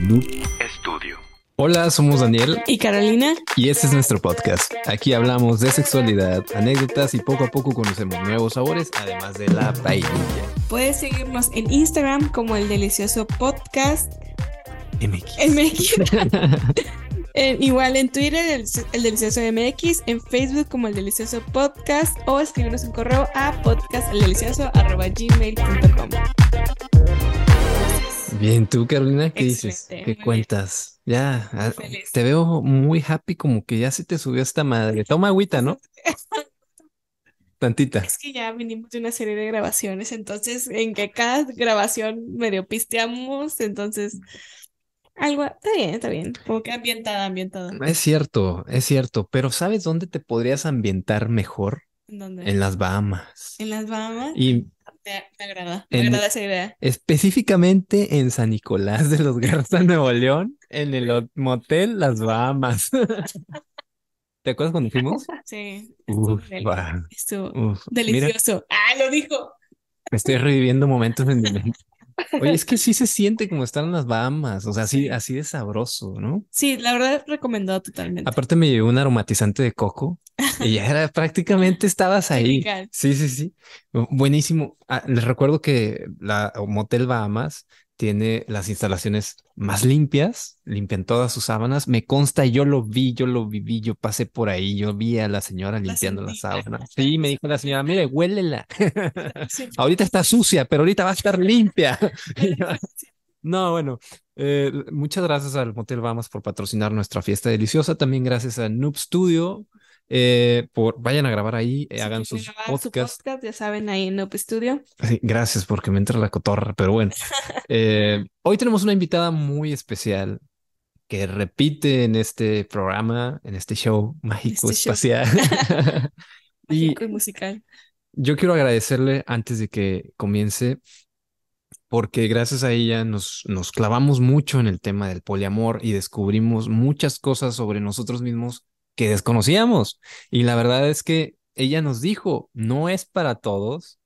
Noob. Hola, somos Daniel y Carolina y este es nuestro podcast. Aquí hablamos de sexualidad, anécdotas y poco a poco conocemos nuevos sabores, además de la vainilla. Puedes seguirnos en Instagram como el delicioso podcast MX. MX. igual en Twitter el, el, delicioso MX, en Facebook como el delicioso podcast o escribirnos un correo a podcastdeldelicioso.gmail.com Bien, tú Carolina, ¿qué dices? ¿Qué cuentas? Ya, ah, te veo muy happy, como que ya se te subió esta madre. Toma agüita, ¿no? Tantita. Es que ya vinimos de una serie de grabaciones, entonces en que cada grabación medio pisteamos, entonces algo, está bien, está bien, como que ambientada, ambientada. Es cierto, es cierto, pero ¿sabes dónde te podrías ambientar mejor? ¿Dónde? En las Bahamas. ¿En las Bahamas? Y me, agrada, me agrada esa idea. Específicamente en San Nicolás de los Garza, Nuevo León, en el motel Las Bahamas. ¿Te acuerdas cuando fuimos? Sí. Uf, Estuvo delicioso. ah, lo dijo. Me estoy reviviendo momentos en mi mente. Oye, es que sí se siente como estar en las Bahamas, o sea, así, así de sabroso, ¿no? Sí, la verdad recomendado totalmente. Aparte me llevé un aromatizante de coco y ya era prácticamente estabas ahí. Sí, sí, sí. Buenísimo. Ah, les recuerdo que la Motel Bahamas tiene las instalaciones más limpias, limpian todas sus sábanas. Me consta, yo lo vi, yo lo viví, yo pasé por ahí, yo vi a la señora limpiando las sábanas. Sí, me dijo la señora, mire, huélela. ahorita está sucia, pero ahorita va a estar limpia. no, bueno, eh, muchas gracias al Motel Bahamas por patrocinar nuestra fiesta deliciosa. También gracias a Noob Studio eh, por, vayan a grabar ahí, eh, hagan sus podcasts. podcast, ya saben, ahí en Up Studio. gracias porque me entra la cotorra, pero bueno. Eh, hoy tenemos una invitada muy especial que repite en este programa, en este show mágico este espacial. y, y musical. Yo quiero agradecerle antes de que comience porque gracias a ella nos, nos clavamos mucho en el tema del poliamor y descubrimos muchas cosas sobre nosotros mismos que desconocíamos. Y la verdad es que ella nos dijo, no es para todos.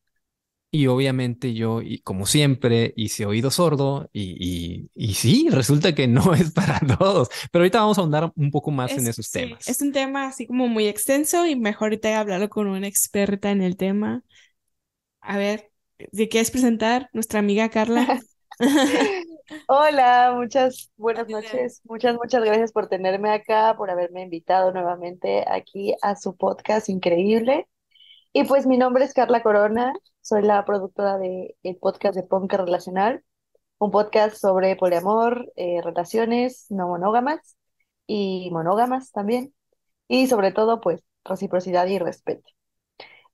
Y obviamente yo, y como siempre, hice oído sordo y, y, sí, resulta que no es para todos. Pero ahorita vamos a ahondar un poco más en esos temas. Es un tema así como muy extenso y mejor ahorita hablarlo con una experta en el tema. A ver, ¿de quieres presentar? Nuestra amiga Carla. Hola, muchas buenas noches. Muchas, muchas gracias por tenerme acá, por haberme invitado nuevamente aquí a su podcast increíble. Y pues mi nombre es Carla Corona, soy la productora del el podcast de Ponca Relacional, un podcast sobre poliamor, eh, relaciones no monógamas y monógamas también, y sobre todo pues reciprocidad y respeto.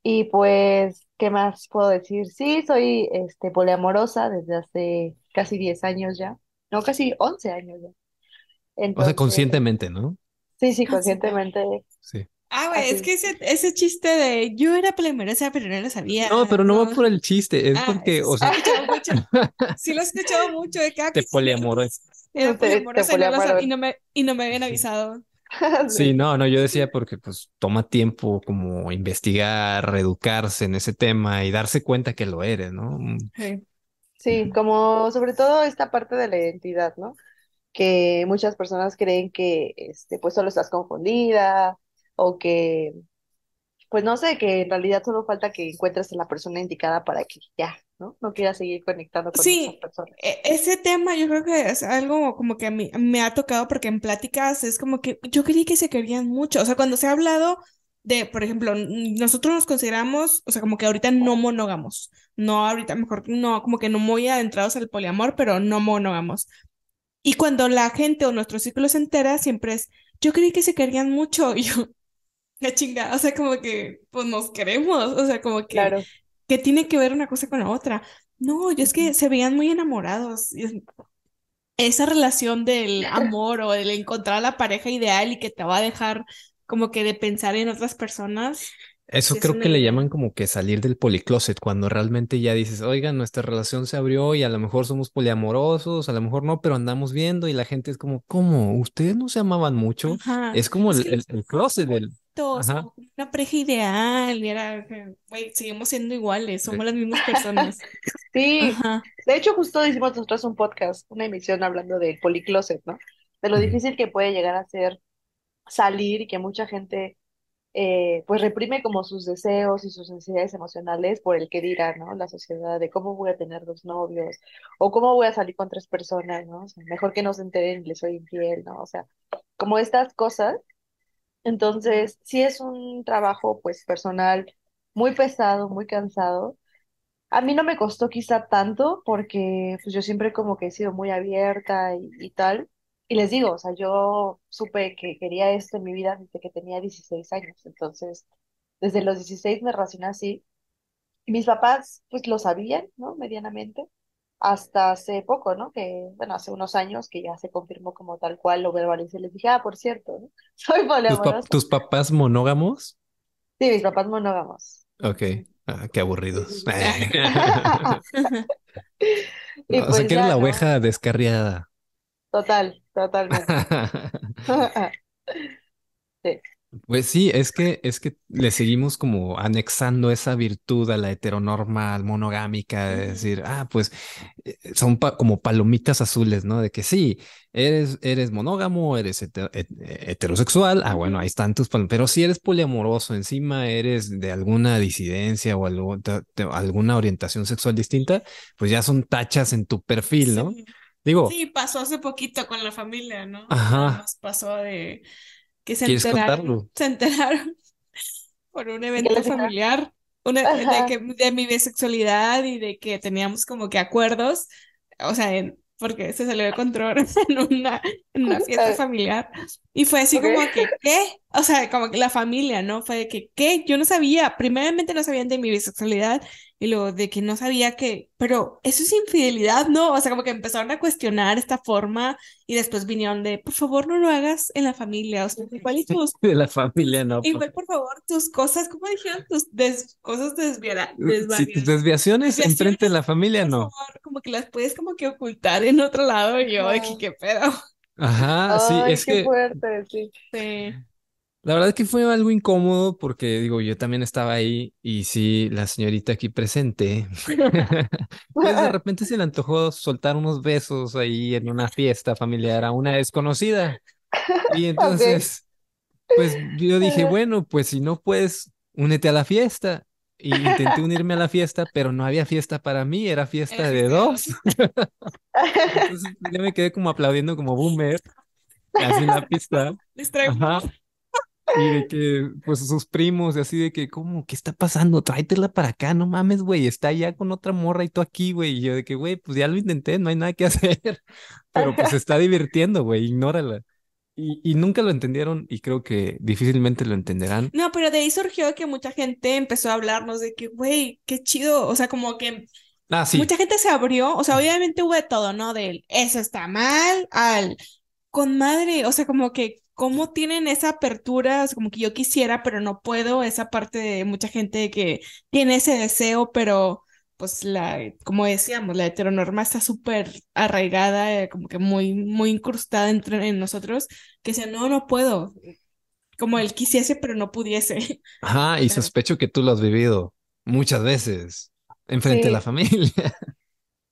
Y pues, ¿qué más puedo decir? Sí, soy este, poliamorosa desde hace casi 10 años ya, no, casi 11 años ya. o sea, conscientemente, ¿no? Sí, sí, conscientemente. Sí. Ah, güey, es que ese, ese chiste de yo era poliamorosa, pero no lo sabía. No, pero no, va por el chiste, es ah, porque, o sea. Sí, lo he escuchado mucho de Te poliamorosa. Era poliamorosa y, no me, y no me habían avisado. Sí, no, no, yo decía porque pues toma tiempo como investigar, reeducarse en ese tema y darse cuenta que lo eres, ¿no? Sí. Sí, como sobre todo esta parte de la identidad, ¿no? Que muchas personas creen que este, pues solo estás confundida o que, pues no sé, que en realidad solo falta que encuentres a la persona indicada para que ya, ¿no? No quieras seguir conectando con sí, esa persona. E, ese tema yo creo que es algo como que a mí me ha tocado porque en pláticas es como que yo creí que se querían mucho, o sea, cuando se ha hablado de, por ejemplo, nosotros nos consideramos, o sea, como que ahorita no monógamos, no ahorita mejor, no, como que no muy adentrados al poliamor, pero no monógamos. Y cuando la gente o nuestro círculo se entera, siempre es, yo creí que se querían mucho, y yo, la chinga, o sea, como que, pues nos queremos, o sea, como que, que tiene que ver una cosa con la otra. No, yo es que se veían muy enamorados. Esa relación del amor o el encontrar a la pareja ideal y que te va a dejar como que de pensar en otras personas. Eso creo que le llaman como que salir del policloset, cuando realmente ya dices, oigan, nuestra relación se abrió y a lo mejor somos poliamorosos, a lo mejor no, pero andamos viendo y la gente es como, ¿cómo? ¿Ustedes no se amaban mucho? Es como el, el, closet del... una pareja ideal, y era, güey, seguimos siendo iguales, somos las mismas personas. Sí, de hecho justo hicimos nosotros un podcast, una emisión hablando de policloset, ¿no? De lo difícil que puede llegar a ser salir y que mucha gente eh, pues reprime como sus deseos y sus necesidades emocionales por el que dirá, ¿no? La sociedad de cómo voy a tener dos novios o cómo voy a salir con tres personas, ¿no? Mejor que no se enteren y les soy infiel, ¿no? O sea, como estas cosas. Entonces, sí es un trabajo pues personal muy pesado, muy cansado. A mí no me costó quizá tanto porque pues yo siempre como que he sido muy abierta y, y tal, y les digo, o sea, yo supe que quería esto en mi vida desde que tenía 16 años. Entonces, desde los 16 me relacioné así. Y mis papás, pues lo sabían, ¿no? Medianamente. Hasta hace poco, ¿no? Que, bueno, hace unos años que ya se confirmó como tal cual, lo verbalicé. Les dije, ah, por cierto, ¿no? Soy poliamorosa. ¿Tus, papás monógamos? Sí, mis papás monógamos. Ok. Ah, qué aburridos. o sea, pues que era la oveja descarriada. Total, totalmente. sí. Pues sí, es que, es que le seguimos como anexando esa virtud a la heteronormal monogámica, de decir, ah, pues eh, son como palomitas azules, ¿no? De que sí, eres, eres monógamo, eres heterosexual, ah, bueno, ahí están tus palomitas, pero si eres poliamoroso, encima eres de alguna disidencia o alguna orientación sexual distinta, pues ya son tachas en tu perfil, ¿no? Digo. Sí, pasó hace poquito con la familia, ¿no? Ajá. pasó de que se enteraron, se enteraron por un evento familiar una, de, que, de mi bisexualidad y de que teníamos como que acuerdos, o sea, en, porque se salió de control en una, en una fiesta familiar. Y fue así como que, ¿qué? O sea, como que la familia, ¿no? Fue de que, ¿qué? Yo no sabía, primeramente no sabían de mi bisexualidad y luego de que no sabía que, pero eso es infidelidad, ¿no? O sea, como que empezaron a cuestionar esta forma y después vinieron de, por favor, no lo hagas en la familia, o sea, igual y tus... De la familia, no. Igual, por favor, tus cosas, ¿cómo dijeron? Tus cosas desviadas. Si tus desviaciones, enfrente de la familia, no. como que las puedes como que ocultar en otro lado y yo, de que qué pedo. Ajá, sí, es qué que... fuerte, sí. Sí. La verdad es que fue algo incómodo porque digo, yo también estaba ahí y sí, la señorita aquí presente, pues de repente se le antojó soltar unos besos ahí en una fiesta familiar a una desconocida. Y entonces, pues yo dije, bueno, pues si no puedes, únete a la fiesta. Y intenté unirme a la fiesta, pero no había fiesta para mí, era fiesta de dos. entonces yo me quedé como aplaudiendo como boomer, así en la pista. Ajá. Y de que, pues sus primos, y así de que, ¿cómo? ¿Qué está pasando? Tráetela para acá, no mames, güey, está allá con otra morra y tú aquí, güey. Y yo de que, güey, pues ya lo intenté, no hay nada que hacer. Pero pues se está divirtiendo, güey, ignórala. Y, y nunca lo entendieron y creo que difícilmente lo entenderán. No, pero de ahí surgió que mucha gente empezó a hablarnos de que, güey, qué chido. O sea, como que ah, sí. mucha gente se abrió. O sea, obviamente hubo de todo, ¿no? Del eso está mal, al con madre. O sea, como que cómo tienen esa apertura, como que yo quisiera, pero no puedo, esa parte de mucha gente que tiene ese deseo, pero pues la, como decíamos, la heteronorma está súper arraigada, eh, como que muy, muy incrustada entre en nosotros, que sea, no, no puedo, como él quisiese, pero no pudiese. Ajá, y sospecho que tú lo has vivido muchas veces, enfrente de la familia.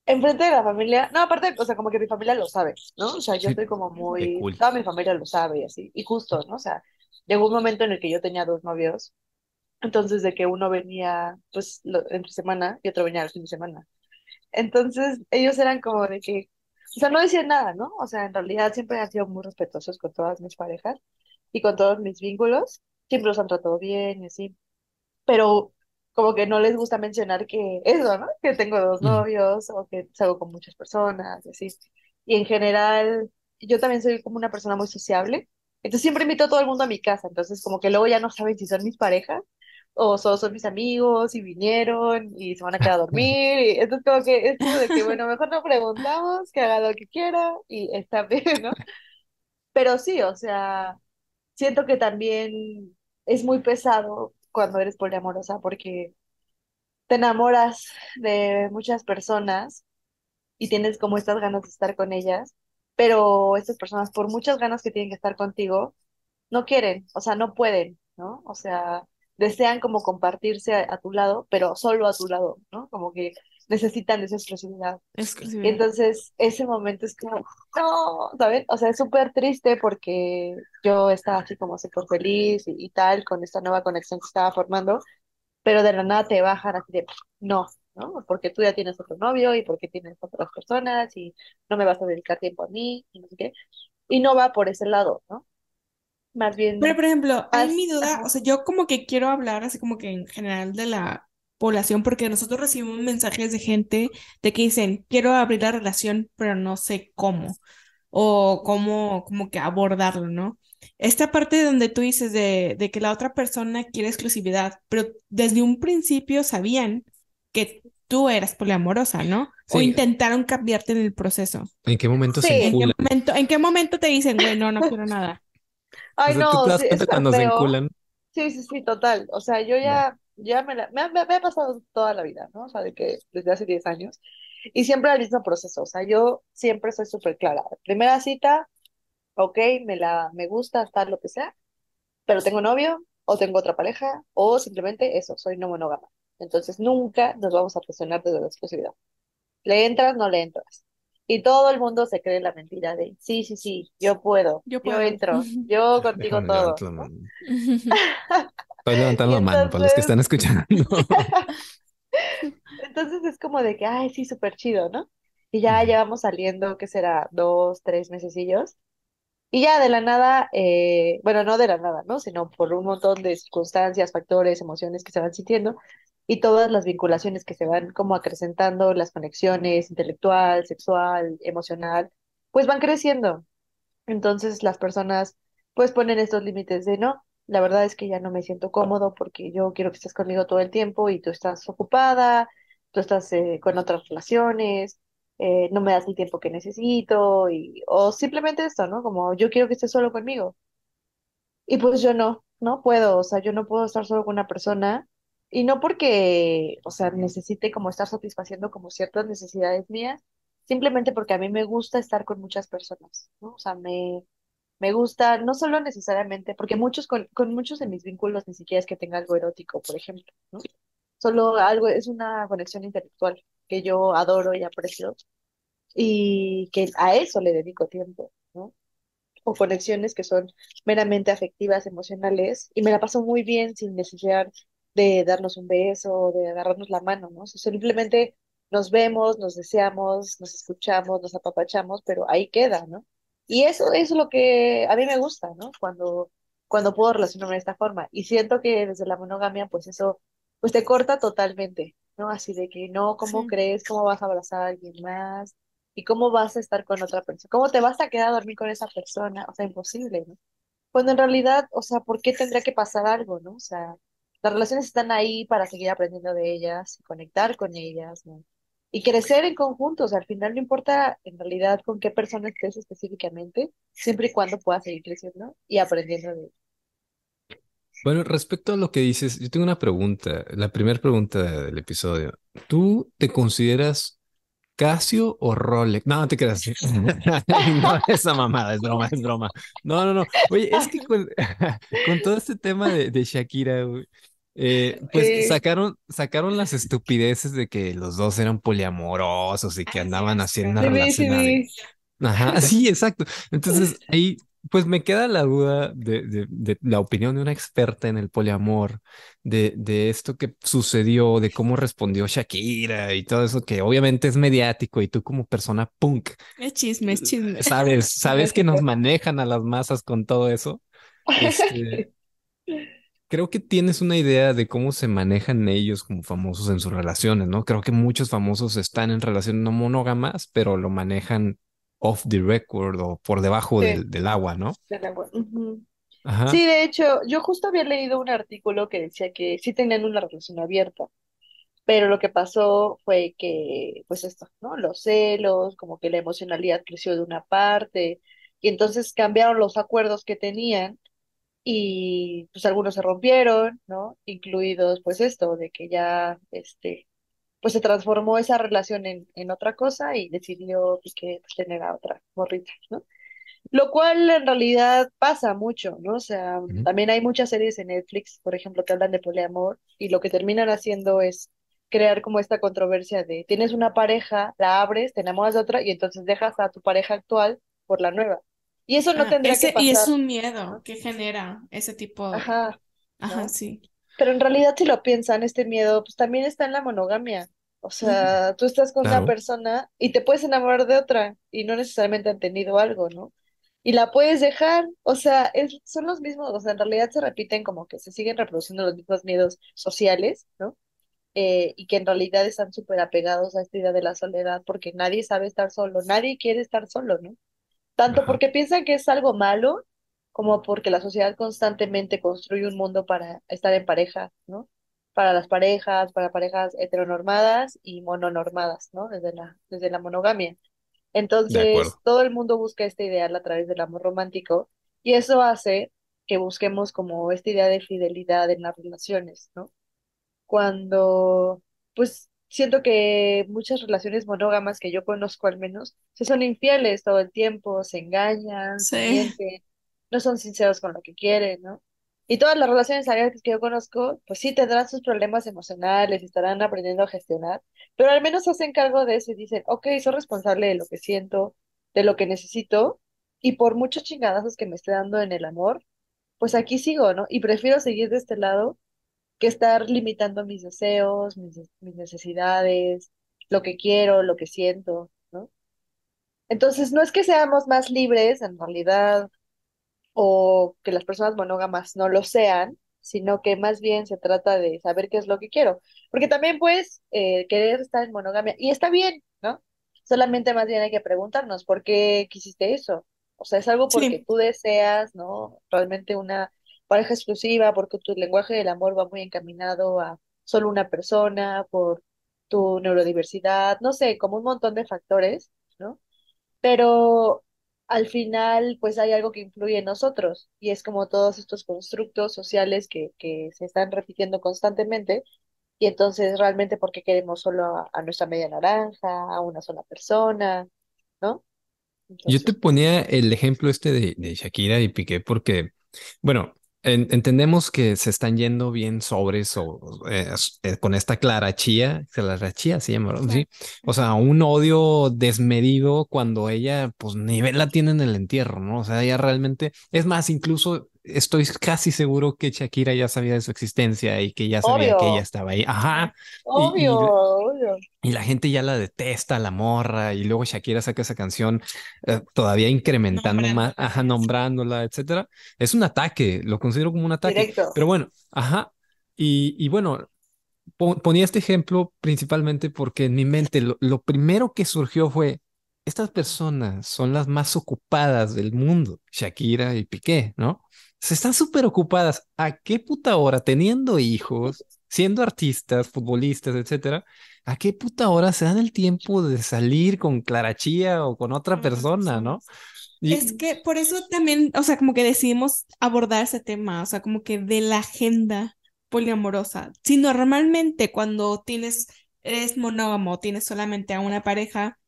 enfrente de la familia, no, aparte, o sea, como que mi familia lo sabe, ¿no? O sea, yo estoy como muy, toda mi familia lo sabe y así, y justo, ¿no? O sea, llegó un momento en el que yo tenía dos novios, entonces de que uno venía, pues, entre semana y otro venía el fin de semana. Entonces, ellos eran como de que, o sea, no decían nada, ¿no? O sea, en realidad siempre han sido muy respetuosos con todas mis parejas y con todos mis vínculos, siempre los han tratado bien y así, pero como que no les gusta mencionar que eso, ¿no? Que tengo dos novios o que salgo con muchas personas y así. Y en general, yo también soy como una persona muy sociable. Entonces siempre invito a todo el mundo a mi casa. Entonces como que luego ya no saben si son mis parejas o solo son mis amigos y vinieron y se van a quedar a dormir. Y entonces como que es como de que, bueno, mejor no preguntamos, que haga lo que quiera y está bien, ¿no? Pero sí, o sea, siento que también es muy pesado cuando eres poliamorosa porque te enamoras de muchas personas y tienes como estas ganas de estar con ellas, pero estas personas, por muchas ganas que tienen que estar contigo, no quieren, o sea, no pueden, ¿no? O sea, desean como compartirse a, tu lado, pero solo a tu lado, ¿no? Como que necesitan esa exclusividad. Entonces, ese momento es como, no, ¿sabes? O sea, es súper triste porque yo estaba así como súper feliz y, y, tal con esta nueva conexión que estaba formando, pero de la nada te bajan así de, no, ¿no? Porque tú ya tienes otro novio y porque tienes otras personas y no me vas a dedicar tiempo a mí y no sé qué. Y no va por ese lado, ¿no? Más bien. Pero, por ejemplo, hay mi duda, o sea, yo como que quiero hablar así como que en general de la población, porque nosotros recibimos mensajes de gente de que dicen, quiero abrir la relación, pero no sé cómo, o cómo, como que abordarlo, ¿no? Esta parte donde tú dices de, de que la otra persona quiere exclusividad, pero desde un principio sabían que tú eras poliamorosa, ¿no? O intentaron cambiarte en el proceso. ¿En qué momento se ¿En qué momento, ¿En qué momento te dicen, güey, no, no quiero nada? Ay, no, ¿tú te das cuenta cuando se enculan? Sí, sí, sí, total. O sea, yo ya, ya me, la, me, ha pasado toda la vida, ¿no? O sea, de que desde hace 10 años. Y siempre el mismo proceso. O sea, yo siempre soy súper clara. Primera cita, ok, me, la, me gusta, tal, lo que sea, pero tengo novio, o tengo otra pareja, o simplemente eso, soy no monógama. Entonces nunca nos vamos a presionar desde la exclusividad. ¿Le entras? No le entras. Y todo el mundo se cree la mentira de, sí, sí, sí, yo puedo, yo, entro, yo contigo todo. Estoy levantando la mano para los que están escuchando. Entonces es como de que, ay, sí, súper chido, ¿no? Y ya llevamos saliendo, ¿qué será? Dos, tres mesecillos. Y ya de la nada, eh, bueno, no de la nada, ¿no? Sino por un montón de circunstancias, factores, emociones que se van sintiendo, y todas las vinculaciones que se van como acrecentando, las conexiones intelectual, sexual, emocional, pues van creciendo. Entonces las personas pues ponen estos límites de no, la verdad es que ya no me siento cómodo porque yo quiero que estés conmigo todo el tiempo y tú estás ocupada, tú estás eh, con otras relaciones, eh, no me das el tiempo que necesito, y, o simplemente esto, ¿no? Como yo quiero que estés solo conmigo. Y pues yo no, no puedo, o sea, yo no puedo estar solo con una persona y no porque, o sea, necesite como estar satisfaciendo como ciertas necesidades mías, simplemente porque a mí me gusta estar con muchas personas, ¿no? O sea, me, me gusta, no solo necesariamente, porque muchos con, con muchos de mis vínculos ni siquiera es que tenga algo erótico, por ejemplo, ¿no? Solo algo, es una conexión intelectual que yo adoro y aprecio y que a eso le dedico tiempo, ¿no? O conexiones que son meramente afectivas, emocionales, y me la paso muy bien sin necesidad de darnos un beso, de agarrarnos la mano, ¿no? simplemente nos vemos, nos deseamos, nos escuchamos, nos apapachamos, pero ahí queda, ¿no? Y eso, es lo que a mí me gusta, ¿no? Cuando, cuando puedo relacionarme de esta forma. Y siento que desde la monogamia, pues eso, pues te corta totalmente, ¿no? Así de que no, ¿cómo crees? ¿Cómo vas a abrazar a alguien más? ¿Y cómo vas a estar con otra persona? ¿Cómo te vas a quedar a dormir con esa persona? O sea, imposible, ¿no? Cuando en realidad, o sea, ¿por qué tendría que pasar algo, no? O sea, las relaciones están ahí para seguir aprendiendo de ellas, conectar con ellas, ¿no? Y crecer en conjunto, o sea, al final no importa en realidad con qué persona estés específicamente, siempre y cuando puedas seguir creciendo y aprendiendo de ellas. Bueno, respecto a lo que dices, yo tengo una pregunta, la primera pregunta del episodio. ¿Tú te consideras Casio o Rolex? No, no te creas. no, esa mamada, es broma, es broma. No, no, no. Oye, es que con, todo este tema de, de Shakira, eh, pues sacaron, sacaron las estupideces de que los dos eran poliamorosos y que andaban haciendo una relación. Ajá, sí, exacto. Entonces ahí pues me queda la duda de, de, la opinión de una experta en el poliamor, de, de esto que sucedió, de cómo respondió Shakira y todo eso que obviamente es mediático y tú como persona punk. Es chisme, es chisme. Sabes, sabes que nos manejan a las masas con todo eso. Este, creo que tienes una idea de cómo se manejan ellos como famosos en sus relaciones, ¿no? Creo que muchos famosos están en relaciones no monógamas, pero lo manejan off the record o por debajo del, del, agua, ¿no? Del agua. Sí, de hecho, yo justo había leído un artículo que decía que sí tenían una relación abierta, pero lo que pasó fue que, pues esto, ¿no? Los celos, como que la emocionalidad creció de una parte, y entonces cambiaron los acuerdos que tenían y pues algunos se rompieron, ¿no? Incluidos pues esto, de que ya, este, pues se transformó esa relación en, en otra cosa y decidió pues, que pues, tener a otra morrita, ¿no? Lo cual en realidad pasa mucho, ¿no? O sea, también hay muchas series en Netflix, por ejemplo, que hablan de poliamor y lo que terminan haciendo es crear como esta controversia de tienes una pareja, la abres, te enamoras de otra y entonces dejas a tu pareja actual por la nueva. Y eso no ah, tendría que pasar. Y es un miedo que genera ese tipo de... Ajá. Ajá, sí. Pero en realidad si lo piensan, este miedo pues también está en la monogamia. O sea, tú estás con una persona y te puedes enamorar de otra y no necesariamente han tenido algo, ¿no? Y la puedes dejar, o sea, es, son los mismos, o sea, en realidad se repiten como que se siguen reproduciendo los mismos miedos sociales, ¿no? Eh, y que en realidad están súper apegados a esta idea de la soledad porque nadie sabe estar solo, nadie quiere estar solo, ¿no? Tanto porque piensan que es algo malo como porque la sociedad constantemente construye un mundo para estar en pareja, ¿no? Para las parejas, para parejas heteronormadas y mononormadas, ¿no? Desde la, desde la monogamia. Entonces, todo el mundo busca este ideal a través del amor romántico y eso hace que busquemos como esta idea de fidelidad en las relaciones, ¿no? Cuando, pues, siento que muchas relaciones monógamas que yo conozco al menos, se son infieles todo el tiempo, se engañan, se mienten, no son sinceros con lo que quieren, ¿no? Y todas las relaciones abiertas que yo conozco, pues sí tendrán sus problemas emocionales estarán aprendiendo a gestionar, pero al menos hacen cargo de eso y dicen, ok, soy responsable de lo que siento, de lo que necesito, y por muchos chingadazos que me esté dando en el amor, pues aquí sigo, ¿no? Y prefiero seguir de este lado que estar limitando mis deseos, mis, mis necesidades, lo que quiero, lo que siento, ¿no? Entonces, no es que seamos más libres, en realidad, o que las personas monógamas no lo sean, sino que más bien se trata de saber qué es lo que quiero. Porque también puedes eh, querer estar en monogamia y está bien, ¿no? Solamente más bien hay que preguntarnos por qué quisiste eso. O sea, es algo porque tú deseas, ¿no? Realmente una pareja exclusiva, porque tu lenguaje del amor va muy encaminado a solo una persona, por tu neurodiversidad, no sé, como un montón de factores, ¿no? Pero al final pues hay algo que influye en nosotros y es como todos estos constructos sociales que, que se están repitiendo constantemente y entonces realmente porque queremos solo a, nuestra media naranja, a una sola persona, ¿no? Yo te ponía el ejemplo este de, de Shakira y Piqué porque, bueno, entendemos que se están yendo bien sobres o eh, eh, con esta clarachía, clarachía se llama, ¿sí? O sea, un odio desmedido cuando ella, pues, ni la tiene en el entierro, ¿no? O sea, ella realmente, es más, incluso estoy casi seguro que Shakira ya sabía de su existencia y que ya sabía que ella estaba ahí. Ajá. Obvio, obvio. Y la gente ya la detesta, la morra, y luego Shakira saca esa canción eh, todavía incrementando más, ajá, nombrándola, etcétera. Es un ataque, lo considero como un ataque. Pero bueno, ajá. Y, y bueno, ponía este ejemplo principalmente porque en mi mente lo primero que surgió fue, estas personas son las más ocupadas del mundo, Shakira y Piqué, ¿no? Se están súper ocupadas. ¿A qué puta hora, teniendo hijos, siendo artistas, futbolistas, etcétera, a qué puta hora se dan el tiempo de salir con Clarachía o con otra persona, no? Es que por eso también, o sea, como que decidimos abordar ese tema, o sea, como que de la agenda poliamorosa. Si normalmente cuando tienes, eres monógamo, tienes solamente a una pareja,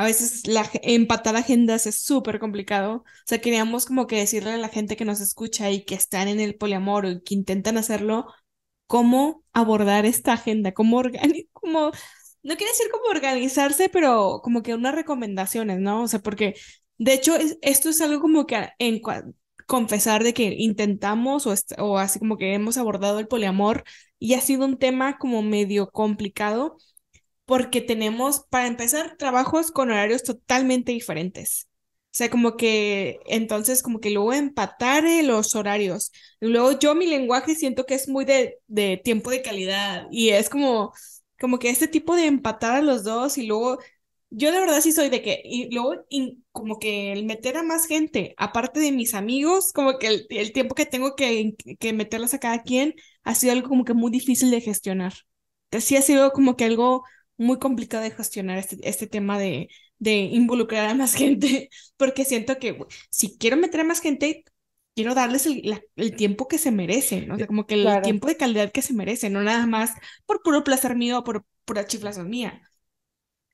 a veces la, empatar agendas es súper complicado. O sea, queríamos como que decirle a la gente que nos escucha y que están en el poliamor y que intentan hacerlo, cómo abordar esta agenda, cómo organizar, como, no quiere decir cómo organizarse, pero como que unas recomendaciones, ¿no? O sea, porque de hecho esto es algo como que en confesar de que intentamos o así como que hemos abordado el poliamor y ha sido un tema como medio complicado porque tenemos, para empezar, trabajos con horarios totalmente diferentes. O sea, como que entonces como que luego empatar los horarios. Luego yo mi lenguaje siento que es muy de, de tiempo de calidad y es como, como que este tipo de empatar a los dos y luego yo de verdad sí soy de que, y luego como que el meter a más gente, aparte de mis amigos, como que el, el tiempo que tengo que, que meterlas a cada quien ha sido algo como que muy difícil de gestionar. Sí ha sido como que algo muy complicado de gestionar este, este tema de, de involucrar a más gente, porque siento que si quiero meter a más gente, quiero darles el, el tiempo que se merecen, ¿no? O sea, como que el tiempo de calidad que se merecen, no nada más por puro placer mío o por pura chiflación mía.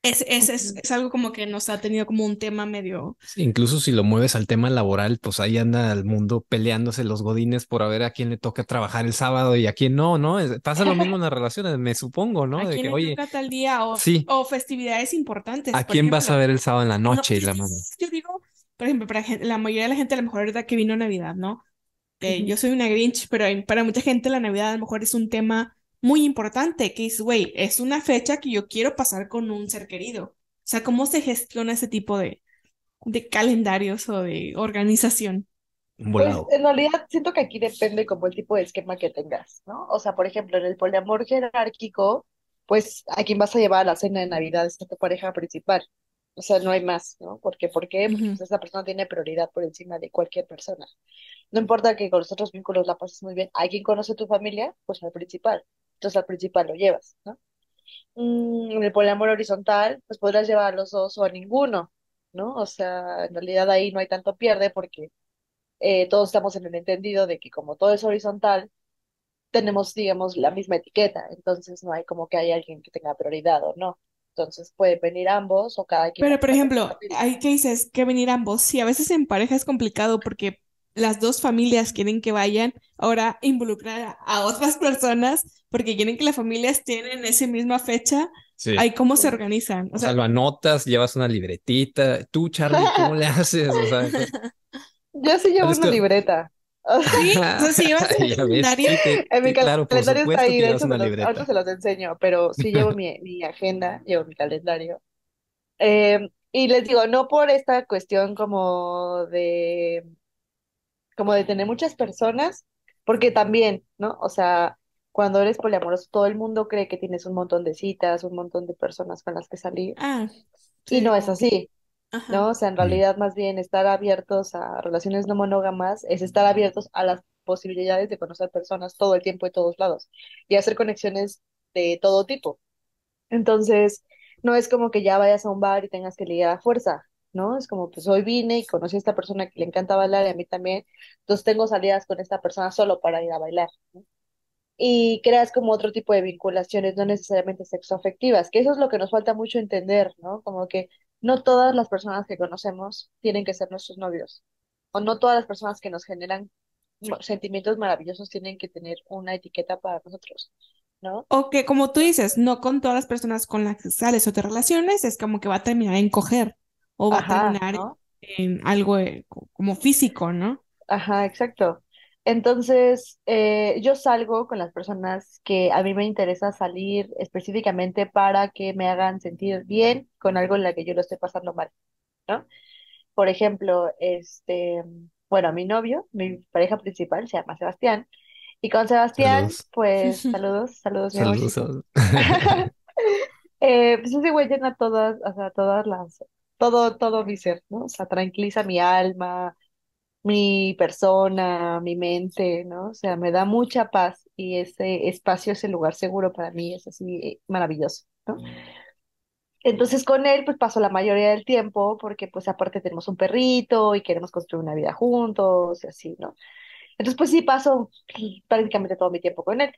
Es, es, es, es, algo como que nos ha tenido como un tema medio. incluso si lo mueves al tema laboral, pues ahí anda el mundo peleándose los godines por a ver a quién le toca trabajar el sábado y a quién no, ¿no? Pasa lo mismo en las relaciones, me supongo, ¿no? ¿A quién le toca tal día o, o festividades importantes? ¿A quién vas a ver el sábado en la noche y la mano? Yo digo, por ejemplo, para la mayoría de la gente a lo mejor ahorita que vino Navidad, ¿no? Yo soy una Grinch, pero para mucha gente la Navidad a lo mejor es un tema muy importante, que es, güey, es una fecha que yo quiero pasar con un ser querido. O sea, ¿cómo se gestiona ese tipo de, de calendarios o de organización? Pues en realidad siento que aquí depende como el tipo de esquema que tengas, ¿no? O sea, por ejemplo, en el poliamor jerárquico, pues a quién vas a llevar a la cena de Navidad es tu pareja principal. O sea, no hay más, ¿no? Porque, porque pues esa persona tiene prioridad por encima de cualquier persona. No importa que con los otros vínculos la pases muy bien. ¿Hay quien conoce tu familia? Pues al principal. Entonces al principal lo llevas, ¿no? Mm, en el poliamor horizontal, pues podrás llevar a los dos o a ninguno, ¿no? O sea, en realidad ahí no hay tanto pierde porque eh, todos estamos en el entendido de que como todo es horizontal, tenemos, digamos, la misma etiqueta, entonces no hay como que hay alguien que tenga prioridad o no. Entonces puede venir ambos o cada quien. Pero, por ejemplo, hay que dices que venir ambos. Sí, a veces en pareja es complicado porque las dos familias quieren que vayan, ahora involucrar a otras personas porque quieren que las familias tienen esa misma fecha. Sí. Ahí cómo se organizan. O, sea, lo anotas, llevas una libretita. Tú, Charlie, ¿cómo le haces? O sea, Yo sí llevo una libreta. Sí, o sea, llevas calendario. en mi claro, calendario está ahí, de hecho, ahora se los enseño, pero sí llevo mi, mi agenda, llevo mi calendario. Eh, y les digo, no por esta cuestión como de, como de tener muchas personas, porque también, ¿no? O sea, cuando eres poliamoroso, todo el mundo cree que tienes un montón de citas, un montón de personas con las que salir. Ah, y no es así. ¿no? O sea, en realidad más bien estar abiertos a relaciones no monógamas es estar abiertos a las posibilidades de conocer personas todo el tiempo y todos lados y hacer conexiones de todo tipo. Entonces, no es como que ya vayas a un bar y tengas que ligar a fuerza, ¿no? Es como, pues hoy vine y conocí a esta persona que le encanta bailar y a mí también, entonces tengo salidas con esta persona solo para ir a bailar, Y creas como otro tipo de vinculaciones, no necesariamente sexoafectivas, que eso es lo que nos falta mucho entender, ¿no? Como que no todas las personas que conocemos tienen que ser nuestros novios, o no todas las personas que nos generan sentimientos maravillosos tienen que tener una etiqueta para nosotros, ¿no? O que como tú dices, no con todas las personas con las que sales o te relaciones, es como que va a terminar en coger o va a terminar en algo eh, como físico, ¿no? Ajá, exacto. Entonces, eh, yo salgo con las personas que a mí me interesa salir específicamente para que me hagan sentir bien con algo en la que yo lo estoy pasando mal, ¿no? Por ejemplo, este, bueno, mi novio, mi pareja principal se llama Sebastián, y con Sebastián, pues, saludos, saludos, mi saludos. eh, pues ese güey llena todas, o sea, todas las, todo, todo mi ser, ¿no? O sea, tranquiliza mi alma, mi persona, mi mente, ¿no? O sea, me da mucha paz y ese espacio, ese lugar seguro para mí es así maravilloso, ¿no? Entonces con él pues paso la mayoría del tiempo porque pues aparte tenemos un perrito y queremos construir una vida juntos y así, ¿no? Entonces pues sí paso prácticamente todo mi tiempo con él.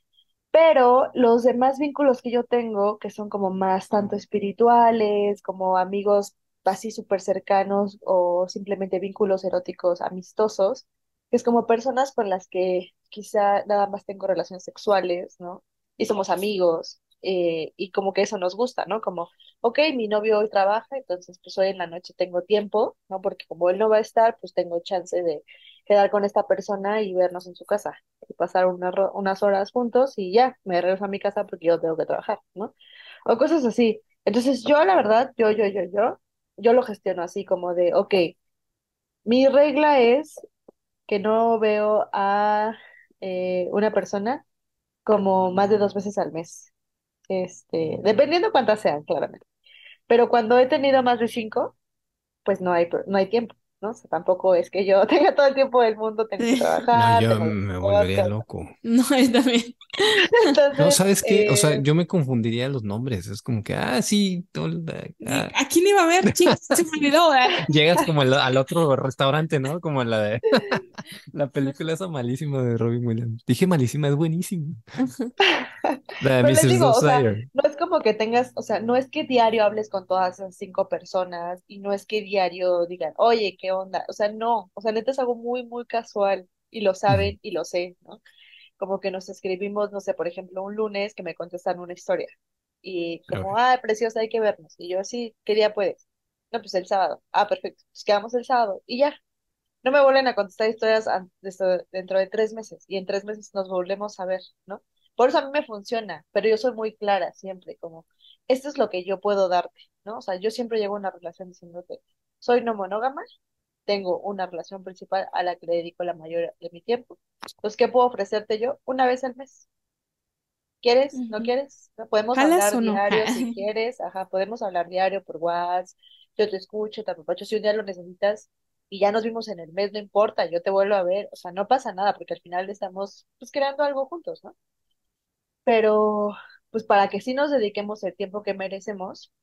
Pero los demás vínculos que yo tengo, que son como más tanto espirituales, como amigos así súper cercanos o simplemente vínculos eróticos amistosos, que es como personas con las que quizá nada más tengo relaciones sexuales, ¿no? Y somos amigos, eh, y como que eso nos gusta, ¿no? Como, ok, mi novio hoy trabaja, entonces pues hoy en la noche tengo tiempo, ¿no? Porque como él no va a estar, pues tengo chance de quedar con esta persona y vernos en su casa y pasar unas horas juntos y ya, me regreso a mi casa porque yo tengo que trabajar, ¿no? O cosas así. Entonces yo, la verdad, yo, yo, yo, yo, yo lo gestiono así como de, ok, mi regla es que no veo a eh, una persona como más de dos veces al mes. Este, dependiendo cuántas sean, claramente. Pero cuando he tenido más de cinco, pues no hay, no hay tiempo. ¿No? tampoco es que yo tenga todo el tiempo del mundo, tengo que trabajar. No, yo me volvería loco. No, es también. no, ¿sabes qué? O sea, eh, yo me confundiría los nombres. Es como que, ah, sí. Ah. Aquí ni iba a ver, chicos, se me olvidó. Llegas como al, otro restaurante, ¿no? Como la de la película esa malísima de Robin Williams. Dije malísima, es buenísima. La de Mrs. Digo, no es como que tengas, o sea, no es que diario hables con todas esas cinco personas y no es que diario digan, oye, ¿qué onda? O sea, no, o sea, neta es algo muy, muy casual y lo saben y lo sé, ¿no? Como que nos escribimos, no sé, por ejemplo, un lunes que me contestan una historia y como, ah, preciosa, hay que vernos. Y yo, sí, ¿qué día puedes? No, pues el sábado. Ah, perfecto, pues quedamos el sábado y ya. No me vuelven a contestar historias dentro de tres meses y en tres meses nos volvemos a ver, ¿no? Por eso a mí me funciona, pero yo soy muy clara siempre, como, esto es lo que yo puedo darte, ¿no? O sea, yo siempre llevo una relación diciéndote, soy no monógama, tengo una relación principal a la que le dedico la mayoría de mi tiempo. Entonces, ¿qué puedo ofrecerte yo? Una vez al mes. ¿Quieres? ¿No quieres? Podemos hablar diario si quieres, ajá, podemos hablar diario por WhatsApp, yo te escucho, te apapacho, si un día lo necesitas y ya nos vimos en el mes, no importa, yo te vuelvo a ver, o sea, no pasa nada, porque al final estamos, pues, creando algo juntos, ¿no? Pero pues para que sí nos dediquemos el tiempo que merecemos,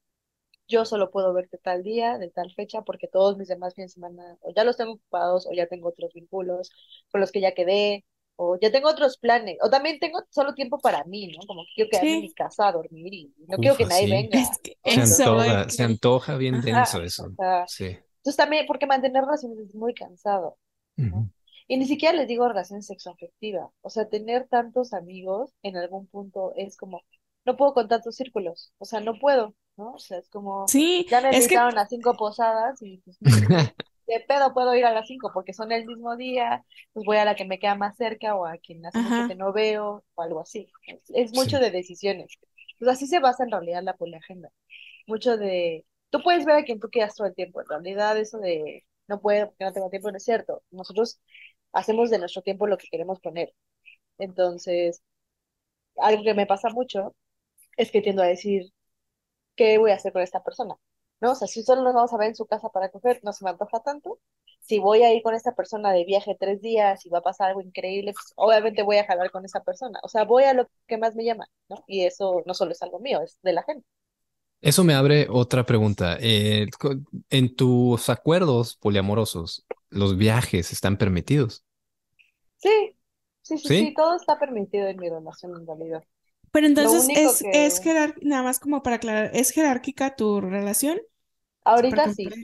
yo solo puedo verte tal día, de tal fecha, porque todos mis demás fines de semana o ya los tengo ocupados o ya tengo otros vínculos con los que ya quedé o ya tengo otros planes, o también tengo solo tiempo para mí, ¿no? Como que quiero quedarme en mi casa a dormir y no quiero que nadie venga. se, antoja, se antoja bien denso eso. sí. Entonces también, porque mantener relaciones es muy cansado. ¿no? Y ni siquiera les digo relación sexoafectiva. O sea, tener tantos amigos en algún punto es como, no puedo con tantos círculos. O sea, no puedo, ¿no? O sea, es como, sí, ya me invitaron a cinco posadas y pues, de pedo puedo ir a las cinco porque son el mismo día, pues voy a la que me queda más cerca o a quien hace mucho que no veo o algo así. Es, mucho de decisiones. Pues así se basa en realidad la poliagenda. Mucho de, tú puedes ver a quien tú quieras todo el tiempo. En realidad eso de no puedo porque no tengo tiempo no es cierto. Nosotros hacemos de nuestro tiempo lo que queremos poner. Entonces, algo que me pasa mucho es que tiendo a decir, ¿qué voy a hacer con esta persona? ¿No? O sea, si solo nos vamos a ver en su casa para coger, no se me antoja tanto. Si voy a ir con esta persona de viaje tres días y va a pasar algo increíble, pues obviamente voy a jalar con esa persona. O sea, voy a lo que más me llama, ¿no? Y eso no solo es algo mío, es de la gente. Eso me abre otra pregunta. Eh, en tus acuerdos poliamorosos, ¿los viajes están permitidos? Sí, sí, sí, sí, todo está permitido en mi relación en realidad. Pero entonces es, es nada más como para aclarar, ¿es jerárquica tu relación? Ahorita sí.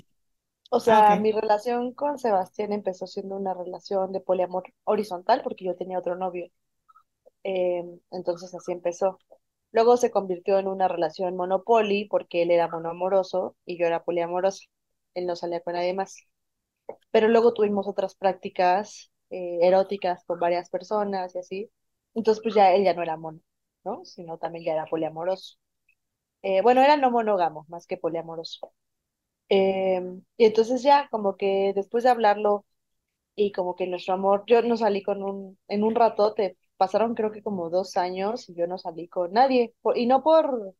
O sea, mi relación con Sebastián empezó siendo una relación de poliamor horizontal porque yo tenía otro novio. Em, entonces así empezó. Luego se convirtió en una relación monopoli porque él era monoamoroso y yo era poliamorosa. Él no salía con nadie más. Pero luego tuvimos otras prácticas eh, eróticas con varias personas y así. Entonces, pues ya él ya no era mono, ¿no? Sino también ya era poliamoroso. Eh, bueno, era no monógamo, más que poliamoroso. Em, y entonces ya, como que después de hablarlo y como que nuestro amor, yo no salí con un, en un ratote, pasaron creo que como dos años y yo no salí con nadie. y no por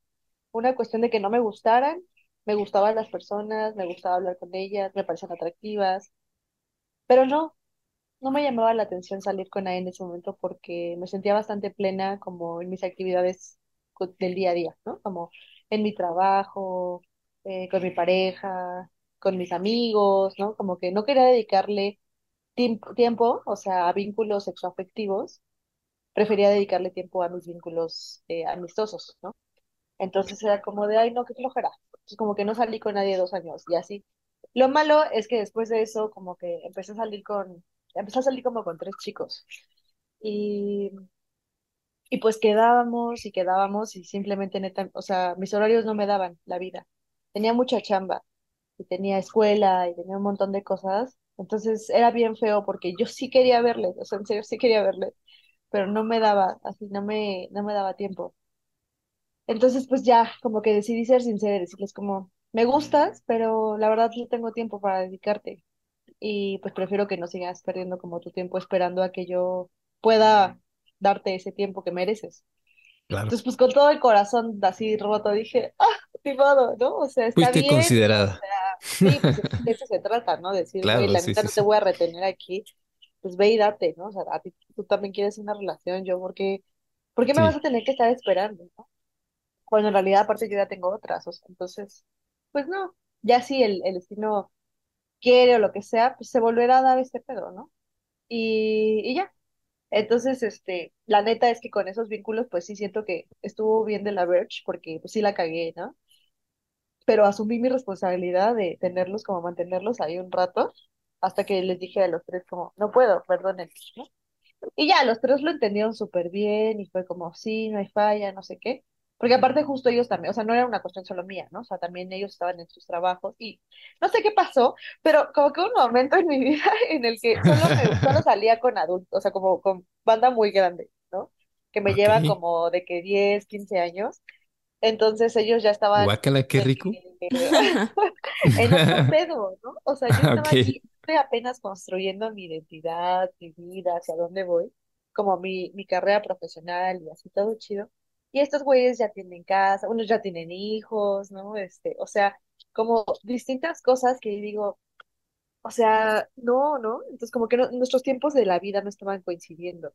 una cuestión de que no me gustaran, me gustaban las personas, me gustaba hablar con ellas, me parecían atractivas, pero no, no me llamaba la atención salir con nadie en ese momento porque me sentía bastante plena como en mis actividades del día a día, ¿no? Como en mi trabajo, eh, con mi pareja, con mis amigos, ¿no? Como que no quería dedicarle tiempo, o sea, a vínculos sexoafectivos, prefería dedicarle tiempo a mis vínculos eh, amistosos, ¿no? Entonces era como de, ay, no, qué flojera. Entonces como que no salí con nadie dos años y así. Lo malo es que después de eso, como que empecé a salir con empecé a salir como con tres chicos. Y, y pues quedábamos y quedábamos y simplemente neta, o sea, mis horarios no me daban la vida. Tenía mucha chamba y tenía escuela y tenía un montón de cosas. Entonces era bien feo porque yo sí quería verles, o sea, en serio sí quería verles, pero no me daba, así no me, no me daba tiempo. Entonces pues ya, como que decidí ser sincera decirles como, me gustas, pero la verdad no tengo tiempo para dedicarte y pues prefiero que no sigas perdiendo como tu tiempo esperando a que yo pueda darte ese tiempo que mereces. Entonces, pues con todo el corazón así roto, dije, ah, ni modo, ¿no? O sea, está Fuiste bien. considerada. sí, pues de eso se trata, ¿no? Decir, la neta no te voy a retener aquí, pues ve y date, ¿no? O sea, a ti, tú también quieres una relación, yo, porque, ¿por qué me vas a tener que estar esperando, ¿no? Cuando en realidad, aparte, yo ya tengo otras, o sea, entonces, pues no, ya sí, el, el destino quiere o lo que sea, pues se volverá a dar este pedo, ¿no? Y, y ya. Entonces, este, la neta es que con esos vínculos, pues sí siento que estuvo bien de la Verge, porque pues sí la cagué, ¿no? Pero asumí mi responsabilidad de tenerlos como mantenerlos ahí un rato, hasta que les dije a los tres como, no puedo, perdonen, ¿no? Y ya, los tres lo entendieron súper bien y fue como, sí, no hay falla, no sé qué. Porque aparte justo ellos también, o sea, no era una cuestión solo mía, ¿no? O sea, también ellos estaban en sus trabajos y no sé qué pasó, pero como que un momento en mi vida en el que solo, solo salía con adultos, o sea, como con banda muy grande, ¿no? Que me llevan como de que 10, 15 años. Entonces ellos ya estaban... Guácala, qué rico. en otro pedo, ¿no? O sea, yo estaba aquí apenas construyendo mi identidad, mi vida, hacia dónde voy, como mi, mi carrera profesional y así todo chido. Y estos güeyes ya tienen casa, unos ya tienen hijos, ¿no? Este, o sea, como distintas cosas que digo, o sea, no, ¿no? Entonces como que nuestros tiempos de la vida no estaban coincidiendo.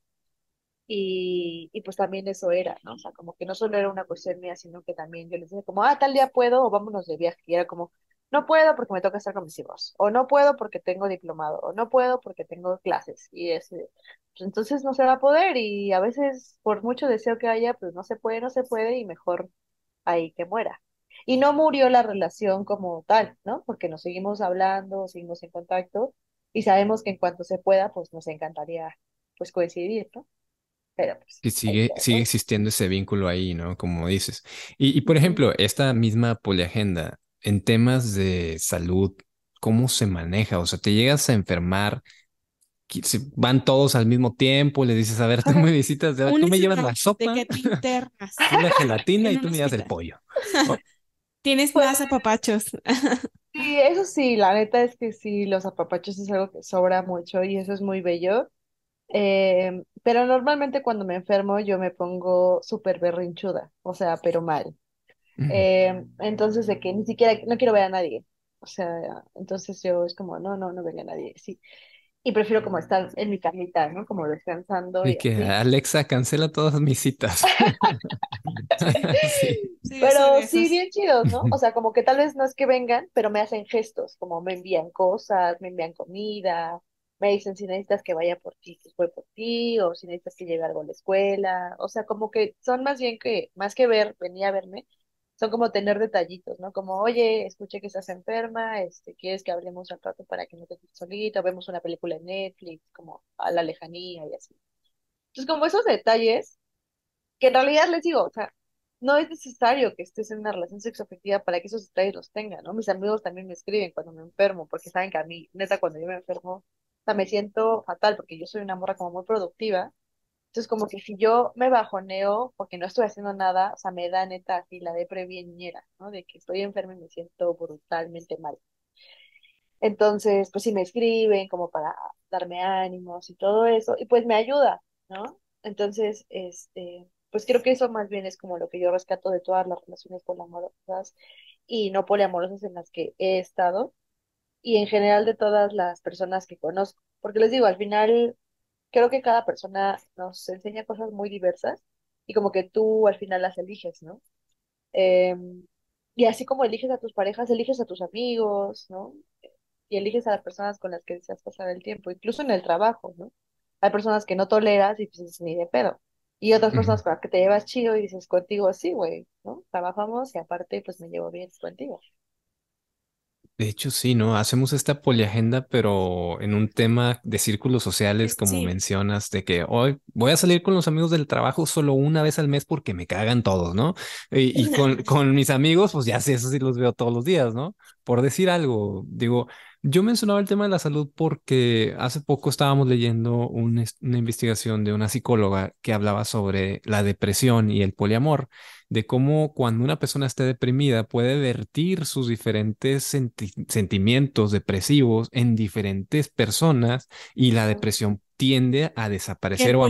Y, y pues también eso era, ¿no? O sea, como que no solo era una cuestión mía, sino que también yo les decía como, ah, tal día puedo o vámonos de viaje. Y era como, no puedo porque me toca estar con mis hijos, o no puedo porque tengo diplomado, o no puedo porque tengo clases. Y pues, entonces no se va a poder y a veces por mucho deseo que haya, pues no se puede, no se puede y mejor ahí que muera. Y no murió la relación como tal, ¿no? Porque nos seguimos hablando, seguimos en contacto y sabemos que en cuanto se pueda, pues nos encantaría pues coincidir, ¿no? Pero pues, que sigue, sigue existiendo ese vínculo ahí, ¿no? Como dices. Y, y por ejemplo, esta misma poliagenda, en temas de salud, ¿cómo se maneja? O sea, te llegas a enfermar, van todos al mismo tiempo, le dices, a ver, tú me visitas, de, tú me llevas la sopa, de que internas. la gelatina y tú me llevas el pollo. Tienes pues más apapachos. Sí, eso sí, la neta es que sí, los apapachos es algo que sobra mucho y eso es muy bello. Eh, pero normalmente cuando me enfermo yo me pongo súper berrinchuda, o sea, pero mal. Eh, entonces, de que ni siquiera, no quiero ver a nadie. O sea, entonces yo es como, no, no, no venga nadie, sí. Y prefiero como estar en mi camita, ¿no? Como descansando. Y, que Alexa cancela todas mis citas. pero sí, bien chidos, ¿no? O sea, como que tal vez no es que vengan, pero me hacen gestos, como me envían cosas, me envían comida, me dicen si necesitas que vaya por ti, que fue por ti, o si necesitas que lleve algo a la escuela. O sea, como que son más bien que, más que ver, venía a verme, son como tener detallitos, ¿no? Como, oye, escuché que estás enferma, este, ¿quieres que hablemos un rato para que no te quedes solita? Vemos una película en Netflix, como a la lejanía y así. Entonces, como esos detalles, que en realidad les digo, o sea, no es necesario que estés en una relación sexoafectiva para que esos detalles los tengan, ¿no? Mis amigos también me escriben cuando me enfermo, porque saben que a mí, neta, cuando yo me enfermo, o sea, me siento fatal, porque yo soy una morra como muy productiva, entonces, como que si yo me bajoneo porque no estoy haciendo nada, o sea, me da neta así la de ñera, ¿no? De que estoy enferma y me siento brutalmente mal. Entonces, pues sí me escriben como para darme ánimos y todo eso, y pues me ayuda, ¿no? Entonces, este, pues creo que eso más bien es como lo que yo rescato de todas las relaciones poliamorosas y no poliamorosas en las que he estado, y en general de todas las personas que conozco, porque les digo, al final creo que cada persona nos enseña cosas muy diversas y como que tú al final las eliges, ¿no? Em, y así como eliges a tus parejas, eliges a tus amigos, ¿no? Y eliges a las personas con las que deseas pasar el tiempo, incluso en el trabajo, ¿no? Hay personas que no toleras y pues ni de pedo. Y otras personas con las que te llevas chido y dices contigo, sí, güey, ¿no? Trabajamos y aparte pues me llevo bien contigo. De hecho, sí, ¿no? Hacemos esta poliagenda, pero en un tema de círculos sociales, como mencionas, de que hoy voy a salir con los amigos del trabajo solo una vez al mes porque me cagan todos, ¿no? Y, con, con, mis amigos, pues ya sé, eso sí los veo todos los días, ¿no? Por decir algo, digo, yo mencionaba el tema de la salud porque hace poco estábamos leyendo una investigación de una psicóloga que hablaba sobre la depresión y el poliamor, de cómo cuando una persona esté deprimida puede vertir sus diferentes sentimientos depresivos en diferentes personas y la depresión tiende a desaparecer o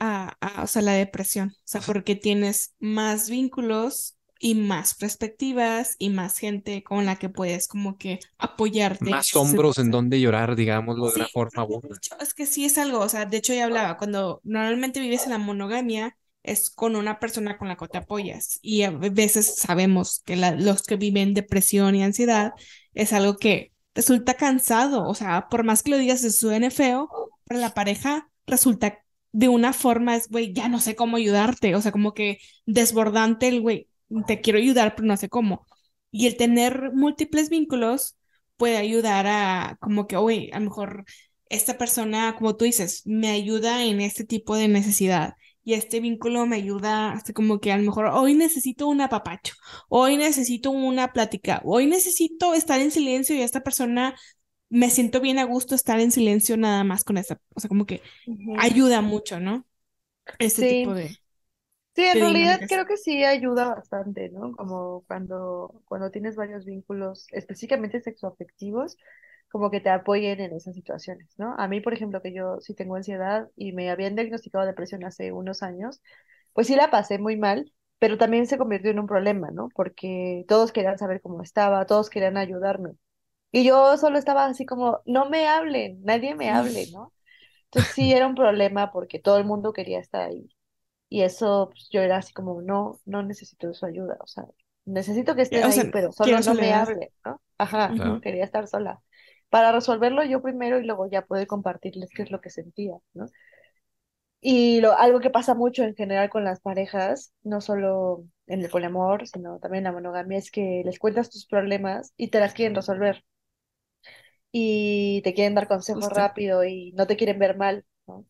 a, a, o sea, la depresión, o sea, porque tienes más vínculos y más perspectivas y más gente con la que puedes como que apoyarte. Más hombros en donde llorar, digámoslo de una forma buena. Es que sí es algo, o sea, de hecho ya hablaba, cuando normalmente vives en la monogamia es con una persona con la que te apoyas y a veces sabemos que los que viven depresión y ansiedad es algo que resulta cansado, o sea, por más que lo digas se suene feo, para la pareja resulta de una forma es, güey, ya no sé cómo ayudarte, o sea, como que desbordante el, güey, te quiero ayudar, pero no sé cómo. Y el tener múltiples vínculos puede ayudar a, como que, güey, a lo mejor esta persona, como tú dices, me ayuda en este tipo de necesidad y este vínculo me ayuda hasta como que a lo mejor hoy necesito un apapacho, hoy necesito una plática, hoy necesito estar en silencio y esta persona me siento bien a gusto estar en silencio nada más con esta, o sea, como que ayuda mucho, ¿no? Este tipo de... Sí, en realidad creo que sí ayuda bastante, ¿no? Como cuando, cuando tienes varios vínculos, específicamente sexoafectivos, como que te apoyen en esas situaciones, ¿no? A mí, por ejemplo, que yo sí tengo ansiedad y me habían diagnosticado depresión hace unos años, pues sí la pasé muy mal, pero también se convirtió en un problema, ¿no? Porque todos querían saber cómo estaba, todos querían ayudarme. Y yo solo estaba así como, no me hablen, nadie me hable, ¿no? Entonces sí era un problema porque todo el mundo quería estar ahí. Y eso, pues, yo era así como, no, no necesito su ayuda, o sea, necesito que esté ahí, pero solo no me hable, ¿no? Ajá, quería estar sola para resolverlo yo primero y luego ya poder compartirles qué es lo que sentía, ¿no? Y lo, algo que pasa mucho en general con las parejas, no solo en el poliamor, sino también en la monogamia, es que les cuentas tus problemas y te las quieren resolver. Y te quieren dar consejos rápido y no te quieren ver mal, ¿no?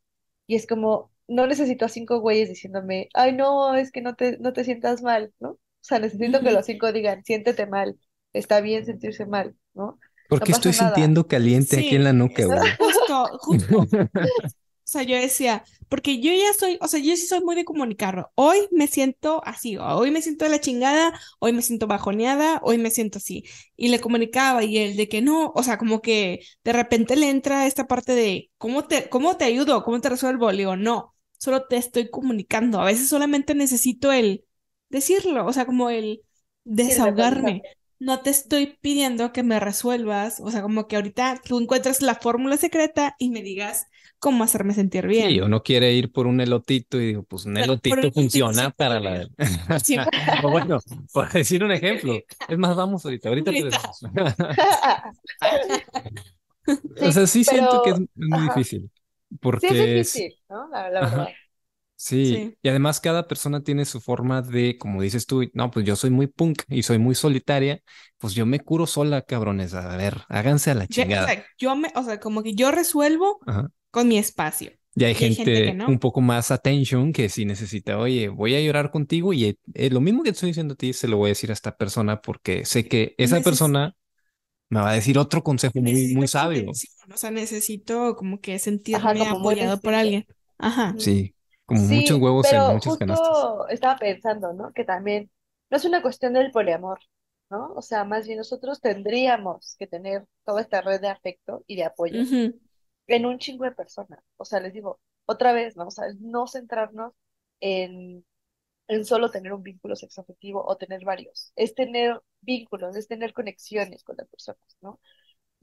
Y es como, no necesito a cinco güeyes diciéndome, ay, no, es que no te, no te sientas mal, ¿no? O sea, necesito que los cinco digan, siéntete mal, está bien sentirse mal, ¿no? Porque estoy sintiendo caliente aquí en la nuca, güey. Justo, justo. O sea, yo decía, porque yo ya soy, o sea, yo sí soy muy de comunicar. Hoy me siento así, hoy me siento de la chingada, hoy me siento bajoneada, hoy me siento así. Y le comunicaba y él de que no, o sea, como que de repente le entra esta parte de, ¿cómo te, cómo te ayudo? ¿Cómo te resuelvo? Le digo, no, solo te estoy comunicando. A veces solamente necesito el decirlo, o sea, como el desahogarme no te estoy pidiendo que me resuelvas, o sea, como que ahorita tú encuentras la fórmula secreta y me digas cómo hacerme sentir bien. Sí, no quiere ir por un elotito y digo, pues un elotito funciona para la... o bueno, por decir un ejemplo. Es más, vamos ahorita, ahorita, o sea, sí siento que es muy difícil. Porque sí es difícil, ¿no? La, verdad. Sí. y además cada persona tiene su forma de, como dices tú, no, pues yo soy muy punk y soy muy solitaria, pues yo me curo sola, cabrones, a ver, háganse a la chingada. o, sea, yo me, o sea, como que yo resuelvo con mi espacio. Y hay, gente, un poco más attention que si necesita, oye, voy a llorar contigo y eh, lo mismo que estoy diciendo a ti se lo voy a decir a esta persona porque sé que esa persona me va a decir otro consejo muy, muy sabio. O sea, necesito como que sentirme apoyado por alguien. Ajá. Sí, como muchos huevos en muchas justo canastas. estaba pensando, ¿no? Que también no es una cuestión del poliamor, ¿no? O sea, más bien nosotros tendríamos que tener toda esta red de afecto y de apoyo en un chingo de personas. O sea, les digo, otra vez, ¿no? O sea, no centrarnos en, en solo tener un vínculo sexoafectivo o tener varios. Es tener vínculos, es tener conexiones con las personas, ¿no?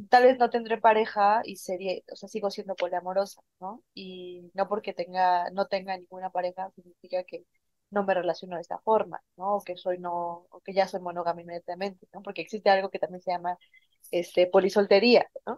tal vez no tendré pareja y sería, o sea, sigo siendo poliamorosa, ¿no? Y no porque tenga, no tenga ninguna pareja significa que no me relaciono de esta forma, ¿no? O que soy no, o que ya soy monógama inmediatamente, ¿no? Porque existe algo que también se llama este polisoltería, ¿no?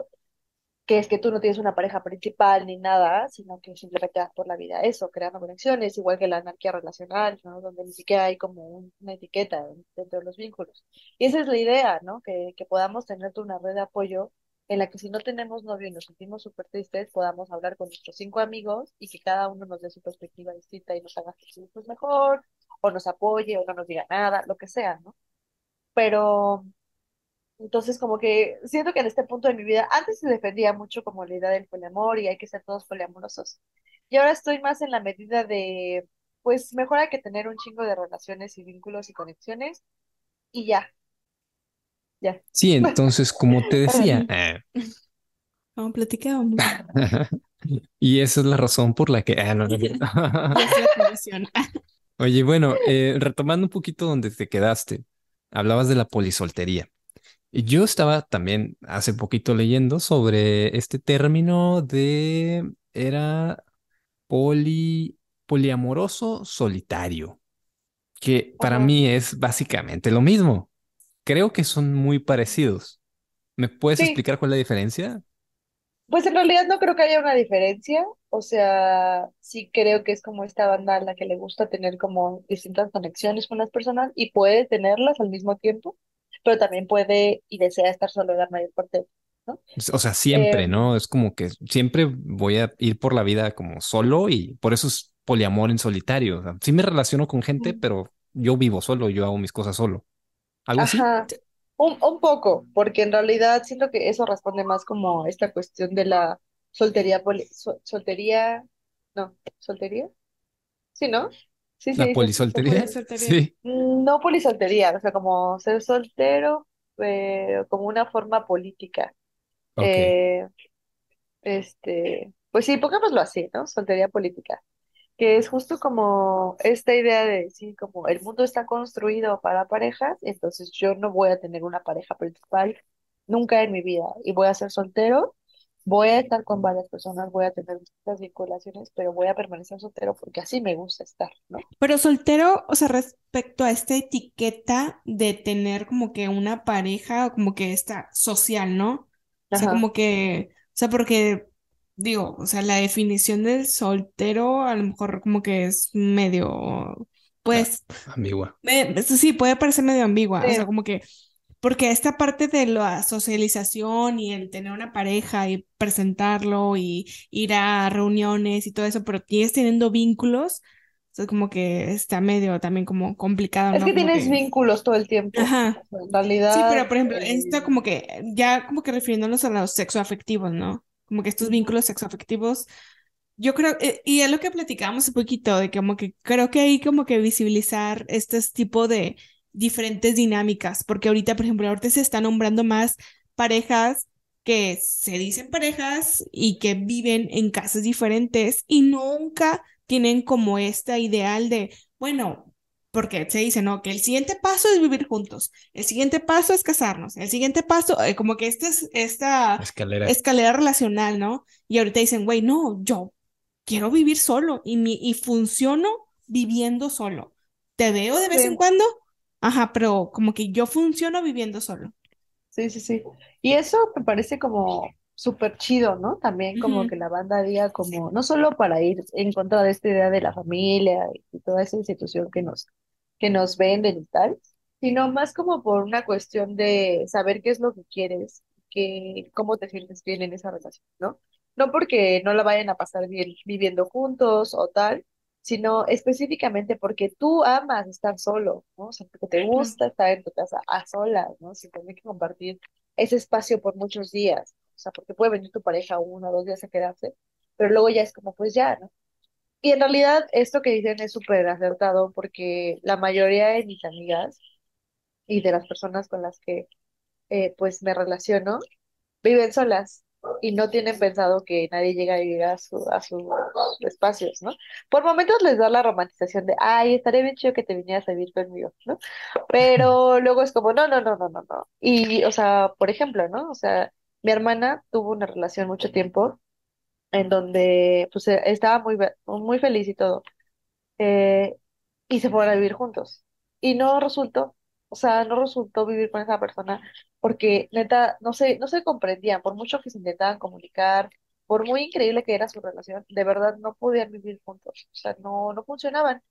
Que es que tú no tienes una pareja principal ni nada, sino que simplemente vas por la vida eso, creando conexiones, igual que la anarquía relacional, ¿no? Donde ni siquiera hay como una etiqueta dentro de los vínculos. Y esa es la idea, ¿no? Que, que podamos tener una red de apoyo en la que si no tenemos novio y nos sentimos súper tristes, podamos hablar con nuestros cinco amigos y que cada uno nos dé su perspectiva distinta y nos haga sentirnos mejor, o nos apoye, o no nos diga nada, lo que sea, ¿no? Pero, entonces como que siento que en este punto de mi vida, antes se defendía mucho como la idea del poliamor y hay que ser todos poliamorosos. Y ahora estoy más en la medida de, pues mejor hay que tener un chingo de relaciones y vínculos y conexiones y ya, Sí, entonces, como te decía. Vamos, eh, platicábamos. y esa es la razón por la que. Ah, no, Oye, bueno, eh, retomando un poquito donde te quedaste, hablabas de la polisoltería. Yo estaba también hace poquito leyendo sobre este término de. Era poli, poliamoroso solitario, que para mí es básicamente lo mismo creo que son muy parecidos. ¿Me puedes explicar cuál es la diferencia? Pues en realidad no creo que haya una diferencia, o sea, sí creo que es como esta banda a la que le gusta tener como distintas conexiones con las personas y puede tenerlas al mismo tiempo, pero también puede y desea estar solo la mayor parte, ¿no? O sea, siempre, Eh, ¿no? Es como que siempre voy a ir por la vida como solo y por eso es poliamor en solitario. O sea, sí me relaciono con gente, pero yo vivo solo, yo hago mis cosas solo. ¿Algo así? ajá, un, un poco, porque en realidad siento que eso responde más como a esta cuestión de la soltería, poli- sol- soltería, no, soltería, sí, ¿no? Sí, ¿La polisoltería? Polisoltería. Sí. No polisoltería, o sea, como ser soltero, pero como una forma política. Eh, este, pues sí, pongámoslo así, ¿no? Soltería política, que es justo como esta idea de decir, como el mundo está construido para parejas, entonces yo no voy a tener una pareja principal nunca en mi vida y voy a ser soltero, voy a estar con varias personas, voy a tener muchas vinculaciones, pero voy a permanecer soltero porque así me gusta estar, ¿no? Pero soltero, o sea, respecto a esta etiqueta de tener como que una pareja o como que esta social, ¿no? O sea, Ajá. como que, o sea, porque digo, o sea, la definición del soltero a lo mejor como que es medio, Ah, pues, ambigua. eso sí, puede parecer medio ambigua, o sea, Sí, como que, porque esta parte de la socialización y el tener una pareja y presentarlo y ir a reuniones y todo eso, pero tienes teniendo vínculos, o sea, como que está medio también como complicado, es ¿no? que Como tienes que, vínculos todo el tiempo. ajá, O sea, en sí, realidad, pero por ejemplo, eh, esto como que, ya como que refiriéndonos a los sexoafectivos, ¿no? Como que estos vínculos sexoafectivos yo creo, eh, y es lo que platicábamos un poquito, de como que creo que hay como que visibilizar este tipo de diferentes dinámicas, porque ahorita, por ejemplo, ahorita se están nombrando más parejas que se dicen parejas y que viven en casas diferentes y nunca tienen como esta ideal de, bueno, porque se dice, ¿no? Que el siguiente paso es vivir juntos, el siguiente paso es casarnos, el siguiente paso, eh, como que esta es esta Escalera. escalera relacional, ¿no? Y ahorita dicen, güey, no, yo quiero vivir solo y, mi, y funciono viviendo solo. Te veo de vez en sí, cuando, ajá, pero como que yo funciono viviendo solo. sí, sí, sí. Y eso me parece como súper chido, ¿no? También como que la banda diga como, no solo para ir en contra de esta idea de la familia y toda esa institución que nos, que nos venden y tal, sino más como por una cuestión de saber qué es lo que quieres, que, cómo te sientes bien en esa relación, ¿no? No porque no la vayan a pasar bien viviendo juntos o tal, sino específicamente porque tú amas estar solo, ¿no? O sea, porque te gusta estar en tu casa a solas, ¿no? Sin tener que compartir ese espacio por muchos días, o sea, porque puede venir tu pareja uno o dos días a quedarse, pero luego ya es como, pues ya, ¿no? Y en realidad esto que dicen es súper acertado porque la mayoría de mis amigas y de las personas con las que eh, pues me relaciono viven solas y no tienen pensado que nadie llega a vivir a su, a sus espacios, ¿no? Por momentos les da la romantización de, ay, estaría bien chido que te vinieras a vivir conmigo, ¿no? Pero luego es como, no, no, no, no, no, no. Y, o sea, por ejemplo, ¿no? O sea, mi hermana tuvo una relación mucho tiempo en donde pues eh, estaba muy, muy feliz y todo eh, y se fueron a vivir juntos. Y no resultó, o sea, no resultó vivir con esa persona porque neta, no se, no se comprendían, por mucho que se intentaban comunicar, por muy increíble que era su relación, de verdad no podían vivir juntos, o sea, no, no funcionaban.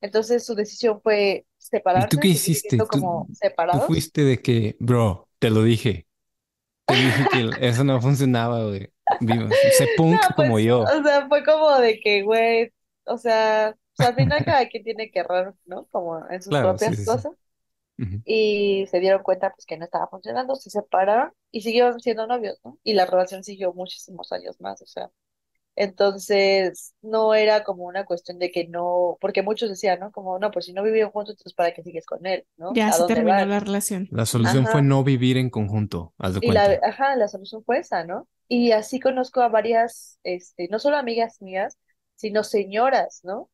Entonces su decisión fue ¿Y tú separarse, qué hiciste? Tú, como tú separados. fuiste de que, bro, te lo dije. Te dije que eso no funcionaba, güey. No, punk como pues, yo. o sea, fue como de que, güey, o sea, o sea, al final cada quien tiene que errar, ¿no? Como en sus Claro, propias sí, sí. cosas. Y se dieron cuenta pues que no estaba funcionando, se separaron y siguieron siendo novios, ¿no? Y la relación siguió muchísimos años más, o sea, entonces no era como una cuestión de que no, porque muchos decían, ¿no? Como, no, pues si no vivieron juntos, entonces ¿para qué sigues con él, ¿no? Ya ¿A se dónde terminó van? la relación. La solución fue no vivir en conjunto, haz de y la, ajá, la solución fue esa, ¿no? Y así conozco a varias, este, no solo amigas mías, sino señoras, ¿no?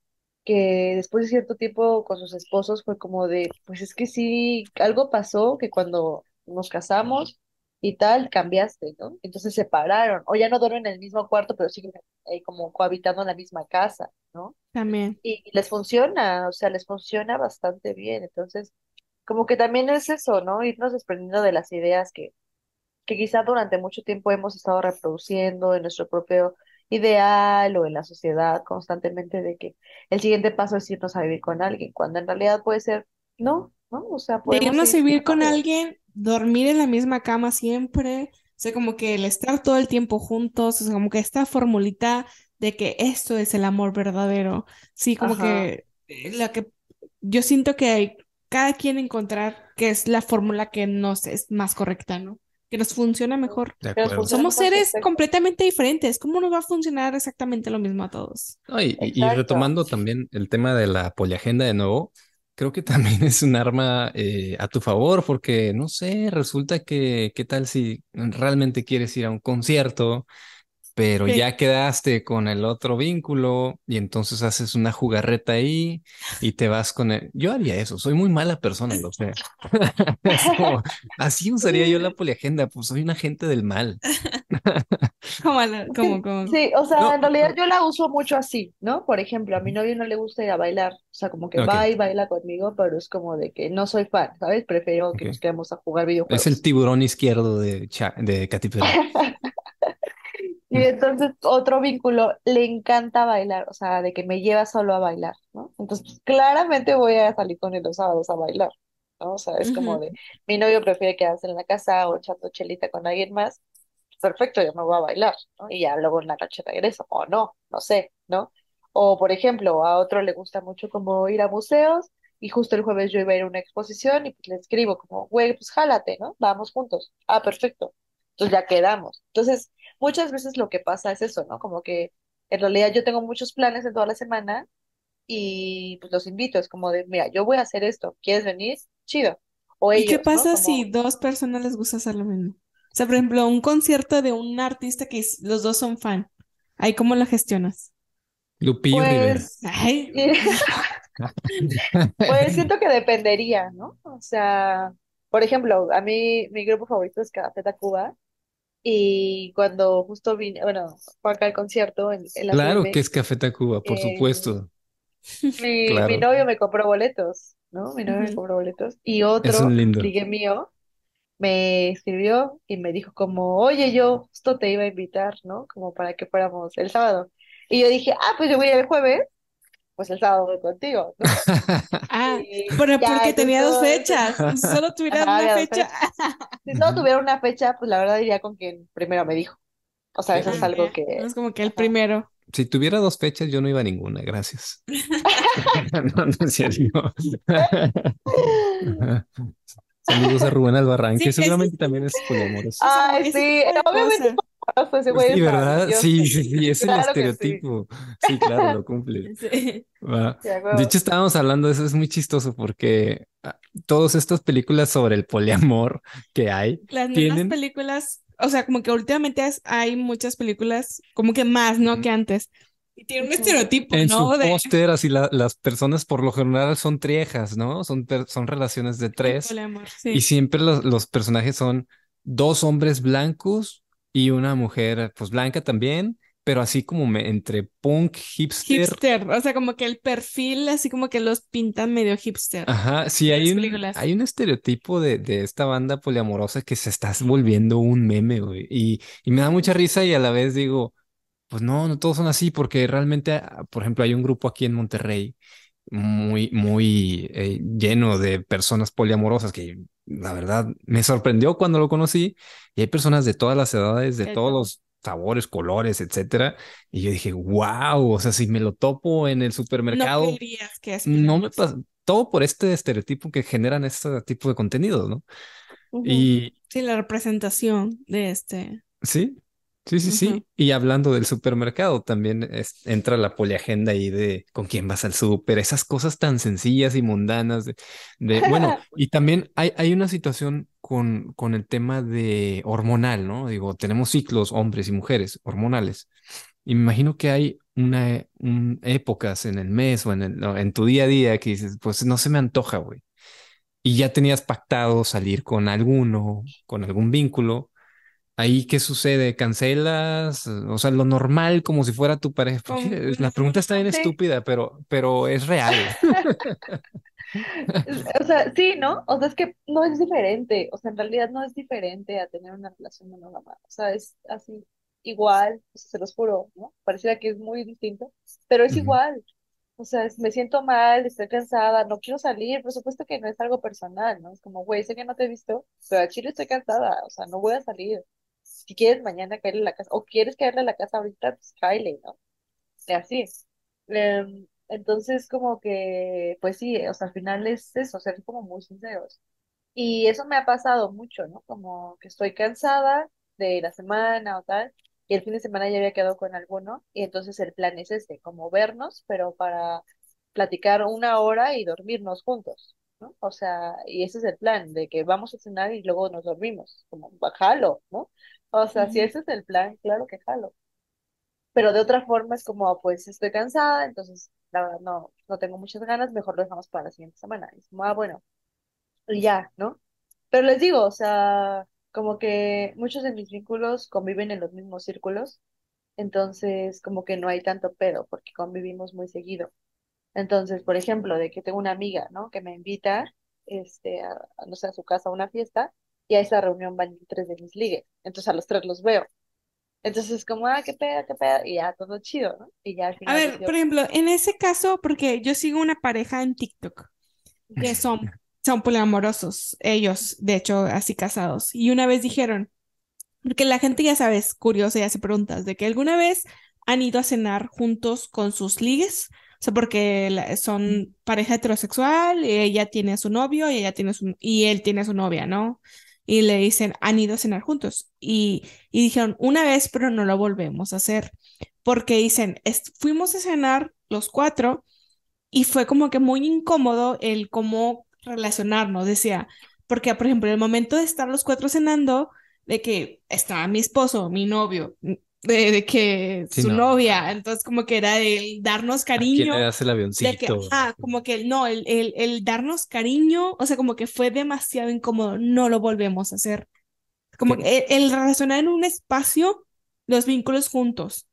Que después de cierto tiempo con sus esposos fue como de, pues es que sí, algo pasó que cuando nos casamos y tal, cambiaste, ¿no? Entonces se separaron, o ya no duermen en el mismo cuarto, pero siguen eh, como cohabitando en la misma casa, ¿no? También. Y, y les funciona, o sea, les funciona bastante bien. Entonces, como que también es eso, ¿no? Irnos desprendiendo de las ideas que que quizá durante mucho tiempo hemos estado reproduciendo en nuestro propio ideal o en la sociedad constantemente de que el siguiente paso es irnos a vivir con alguien, cuando en realidad puede ser, no, ¿no? O sea, podemos vivir con alguien, dormir en la misma cama siempre, o sea, como que el estar todo el tiempo juntos, o sea, como que esta formulita de que esto es el amor verdadero, sí, como que eh, la que yo siento que hay cada quien encontrar que es la fórmula que nos es más correcta, ¿no? Que nos funciona mejor. Somos seres completamente diferentes. ¿Cómo nos va a funcionar exactamente lo mismo a todos? y, retomando también el tema de la poliagenda de nuevo, creo que también es un arma eh, a tu favor, porque no sé, resulta que, ¿qué tal si realmente quieres ir a un concierto? Pero ya quedaste con el otro vínculo y entonces haces una jugarreta ahí y te vas con él. Yo haría eso, soy muy mala persona, lo sé. así usaría yo la poliagenda, pues soy un agente del mal. ¿Cómo, cómo, Sí, o sea, en realidad yo la uso mucho así, ¿no? Por ejemplo, a mi novio no le gusta ir a bailar, o sea, como que va y baila conmigo, pero es como de que no soy fan, ¿sabes? Prefiero que nos quedemos a jugar videojuegos. Es el tiburón izquierdo de, de Katy Perry. Y entonces otro vínculo, le encanta bailar, o sea, de que me lleva solo a bailar, ¿no? Entonces, pues, claramente voy a salir con él los sábados a bailar, ¿no? O sea, es como de, mi novio prefiere quedarse en la casa o echando chelita con alguien más, perfecto, yo me voy a bailar, ¿no? Y ya luego en la noche regreso, o no, no sé, ¿no? O, por ejemplo, a otro le gusta mucho como ir a museos, y justo el jueves yo iba a ir a una exposición y pues le escribo como, güey, pues jálate, ¿no? Vamos juntos. Ah, perfecto. Entonces ya quedamos. Entonces, muchas veces lo que pasa es eso, ¿no? Como que en realidad yo tengo muchos planes en toda la semana y pues los invito, es como de, mira, yo voy a hacer esto, ¿quieres venir? Chido. O ¿Y qué pasa si dos personas les gusta hacer lo mismo? O sea, por ejemplo, un concierto de un artista que los dos son fan. ¿Ahí cómo lo gestionas? Lupillo pues, pues siento que dependería, ¿no? O sea, por ejemplo, a mí mi grupo favorito es Café Tacuba y cuando justo vine, bueno, fue acá el concierto en, la Claro que es Café Tacuba, por eh, supuesto. Mi, mi novio me compró boletos, ¿no? Mi novio me compró boletos. Y otro, ligue mío, me escribió y me dijo como, oye, yo justo te iba a invitar, ¿no? Como para que fuéramos el sábado. Y yo dije, ah, pues yo voy el jueves pues el sábado voy contigo. ah, pero porque tenía dos fechas. Si solo tuviera una fecha. si solo tuviera una fecha, pues la verdad iría con quien primero me dijo. O sea, eso es algo que. Es como que el primero. Si tuviera dos fechas, yo no iba a ninguna, gracias. no, no es cierto. Saludos a Rubén Albarrán, que seguramente también es poliamoroso. Ay, sí, obviamente Sí, ¿verdad? Sí, sí, sí, es el estereotipo. Sí. claro, lo cumple. De hecho, estábamos hablando de eso, es muy chistoso porque ah, todas estas películas sobre el poliamor que hay. Las tienen... películas, o sea, como que últimamente hay muchas películas, como que más, ¿no? Que antes. Y tiene un estereotipo, en ¿no? su póster, así las personas por lo general son triejas, ¿no? Son, son relaciones de tres. Y siempre los, los personajes son dos hombres blancos y una mujer, pues blanca también, pero así como entre punk, hipster. Hipster, o sea, como que el perfil, así como que los pintan medio hipster. Ajá, sí, hay un, hay un estereotipo de, de, esta banda poliamorosa que se está volviendo un meme, güey. Y, y me da mucha risa y a la vez digo, pues no, no todos son así, porque realmente, ah, por ejemplo, hay un grupo aquí en Monterrey muy, muy eh, lleno de personas poliamorosas que la verdad me sorprendió cuando lo conocí y hay personas de todas las edades, de todos los sabores, colores, etcétera. Y yo dije, wow, o sea, si me lo topo en el supermercado, no, que no me pasa, todo por este estereotipo que generan este tipo de contenidos, ¿no? Y sí, la representación de este. Sí, Sí, sí, sí. Y hablando del supermercado, también entra la poliagenda ahí de con quién vas al súper, esas cosas tan sencillas y mundanas. De, bueno, y también hay, hay una situación con, con el tema de hormonal, ¿no? Digo, tenemos ciclos, hombres y mujeres, hormonales. Y me imagino que hay una, épocas en el mes o en, el, en tu día a día que dices, pues no se me antoja, güey. Y ya tenías pactado salir con alguno, con algún vínculo Ahí, ¿qué sucede? ¿Cancelas? O sea, lo normal como si fuera tu pareja. La pregunta está bien estúpida, pero, pero es real. O sea, sí, ¿no? O sea, es que no es diferente, o sea, en realidad no es diferente a tener una relación monógama, o sea, es así, igual, o sea, se los juro, ¿no? Pareciera que es muy distinto, pero es igual, o sea, es- me siento mal, estoy cansada, no quiero salir, por supuesto que no es algo personal, ¿no? Es como, güey, sé que no te he visto, pero a Chile estoy cansada, o sea, no voy a salir. Si quieres mañana caerle a la casa, o quieres caerle a la casa ahorita, pues cáele, ¿no? Y así. Em, entonces, como que, pues sí, o sea, al final es eso, ser como muy sinceros. Y eso me ha pasado mucho, ¿no? Como que estoy cansada de la semana o tal, y el fin de semana ya había quedado con alguno, y entonces el plan es este, como vernos, pero para platicar una hora y dormirnos juntos, ¿no? O sea, y ese es el plan, de que vamos a cenar y luego nos dormimos, como, jalo, ¿no? O sea, si ese es el plan, claro que jalo pero de otra forma es como, pues estoy cansada, entonces la verdad no, no tengo muchas ganas, mejor lo dejamos para la siguiente semana. Y es como, ah, bueno, y ya, ¿no? Pero les digo, o sea, como que muchos de mis vínculos conviven en los mismos círculos, entonces como que no hay tanto pedo, porque convivimos muy seguido. Entonces, por ejemplo, de que tengo una amiga, ¿no? Que me invita, este, a, no sé, a su casa a una fiesta, y a esa reunión van tres de mis ligues, entonces a los tres los veo. Entonces es como, ah, qué pedo, qué pedo, y ya todo chido, ¿no? Y ya al A ver, por ejemplo, en ese caso, porque yo sigo una pareja en TikTok que son, son poliamorosos, ellos, de hecho, así casados. Y una vez dijeron, porque la gente ya sabes, curiosa y hace preguntas, de que alguna vez han ido a cenar juntos con sus ligues, o sea, porque son pareja heterosexual, y ella tiene a su novio y ella tiene su, y él tiene a su novia, ¿no? Y le dicen, han ido a cenar juntos. Y, y dijeron, una vez, pero no lo volvemos a hacer, porque dicen, "Es- fuimos a cenar los cuatro y fue como que muy incómodo el cómo relacionarnos, decía, porque por ejemplo, en el momento de estar los cuatro cenando, de que estaba mi esposo, mi novio, de, de que Sí, su no. novia, entonces como que era el darnos ¿A cariño, le das el de que, avioncito? ah, como que no, el, el, el darnos cariño, o sea, como que fue demasiado incómodo, no lo volvemos a hacer. Como que el, el relacionar en un espacio los vínculos juntos.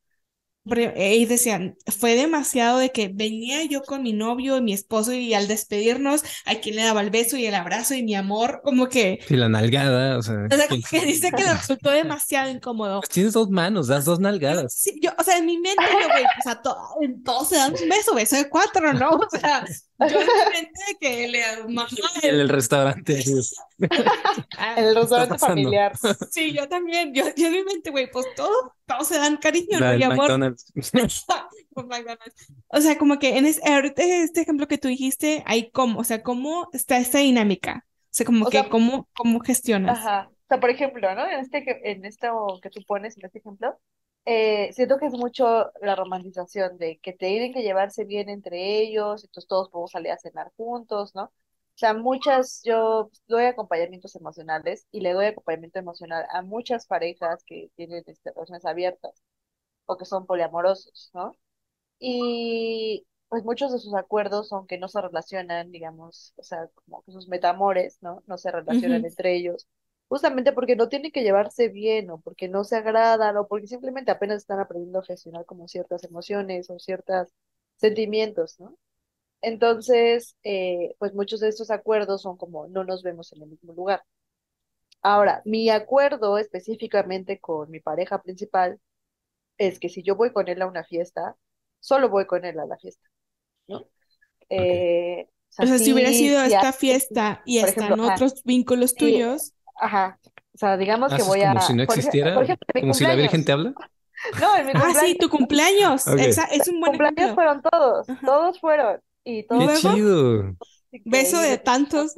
Ellos decían, fue demasiado de que venía yo con mi novio y mi esposo y al despedirnos, a quien le daba el beso y el abrazo y mi amor, como que, Sí, la nalgada, o sea, o sea, ¿quién- como que dice que le resultó demasiado incómodo. pues tienes dos manos, das dos nalgadas. Sí, yo, o sea, en mi mente, güey, o sea, to- todos se dan un beso, beso de cuatro, ¿no? O sea, yo en mi mente de que le mamá, En el restaurante. en el restaurante familiar. Sí, yo también, yo, yo mi mente, güey, pues todos, todos se dan cariño, La ¿no? Y amor. McDonald's. Por McDonald's. O sea, como que en es- ahorita este ejemplo que tú dijiste, hay cómo, o sea, cómo está esta dinámica. O sea, como O que sea, cómo, cómo gestionas. Ajá. O sea, por ejemplo, ¿no? En este, que- en esto que tú pones, en este ejemplo, eh, siento que es mucho la romantización de que tienen que llevarse bien entre ellos, entonces todos podemos salir a cenar juntos, ¿no? O sea, muchas, yo doy acompañamientos emocionales y le doy acompañamiento emocional a muchas parejas que tienen este, relaciones abiertas o que son poliamorosos, ¿no? Y pues muchos de sus acuerdos son que no se relacionan, digamos, o sea, como que sus metamores, ¿no? No se relacionan entre ellos, justamente porque no tienen que llevarse bien o porque no se agradan o porque simplemente apenas están aprendiendo a gestionar como ciertas emociones o ciertos sentimientos, ¿no? Entonces, eh, pues muchos de estos acuerdos son como no nos vemos en el mismo lugar. Ahora, mi acuerdo específicamente con mi pareja principal es que si yo voy con él a una fiesta, solo voy con él a la fiesta, ¿no? Eh, o sea, O sea, si hubiera sido sí esta fiesta y están ejemplo, otros vínculos tuyos, ajá, o sea, digamos que ¿Haces voy como a, si no por existiera? por ejemplo, en mi ¿Como si la Virgen te cumpleaños, habla? no, en mi ah, sí, cumpleaños, tu cumpleaños, Ok. Exa- es un buen cumpleaños ejemplo. fueron todos, Ajá. todos fueron, y todos ¡Qué luego, chido! beso de tantos.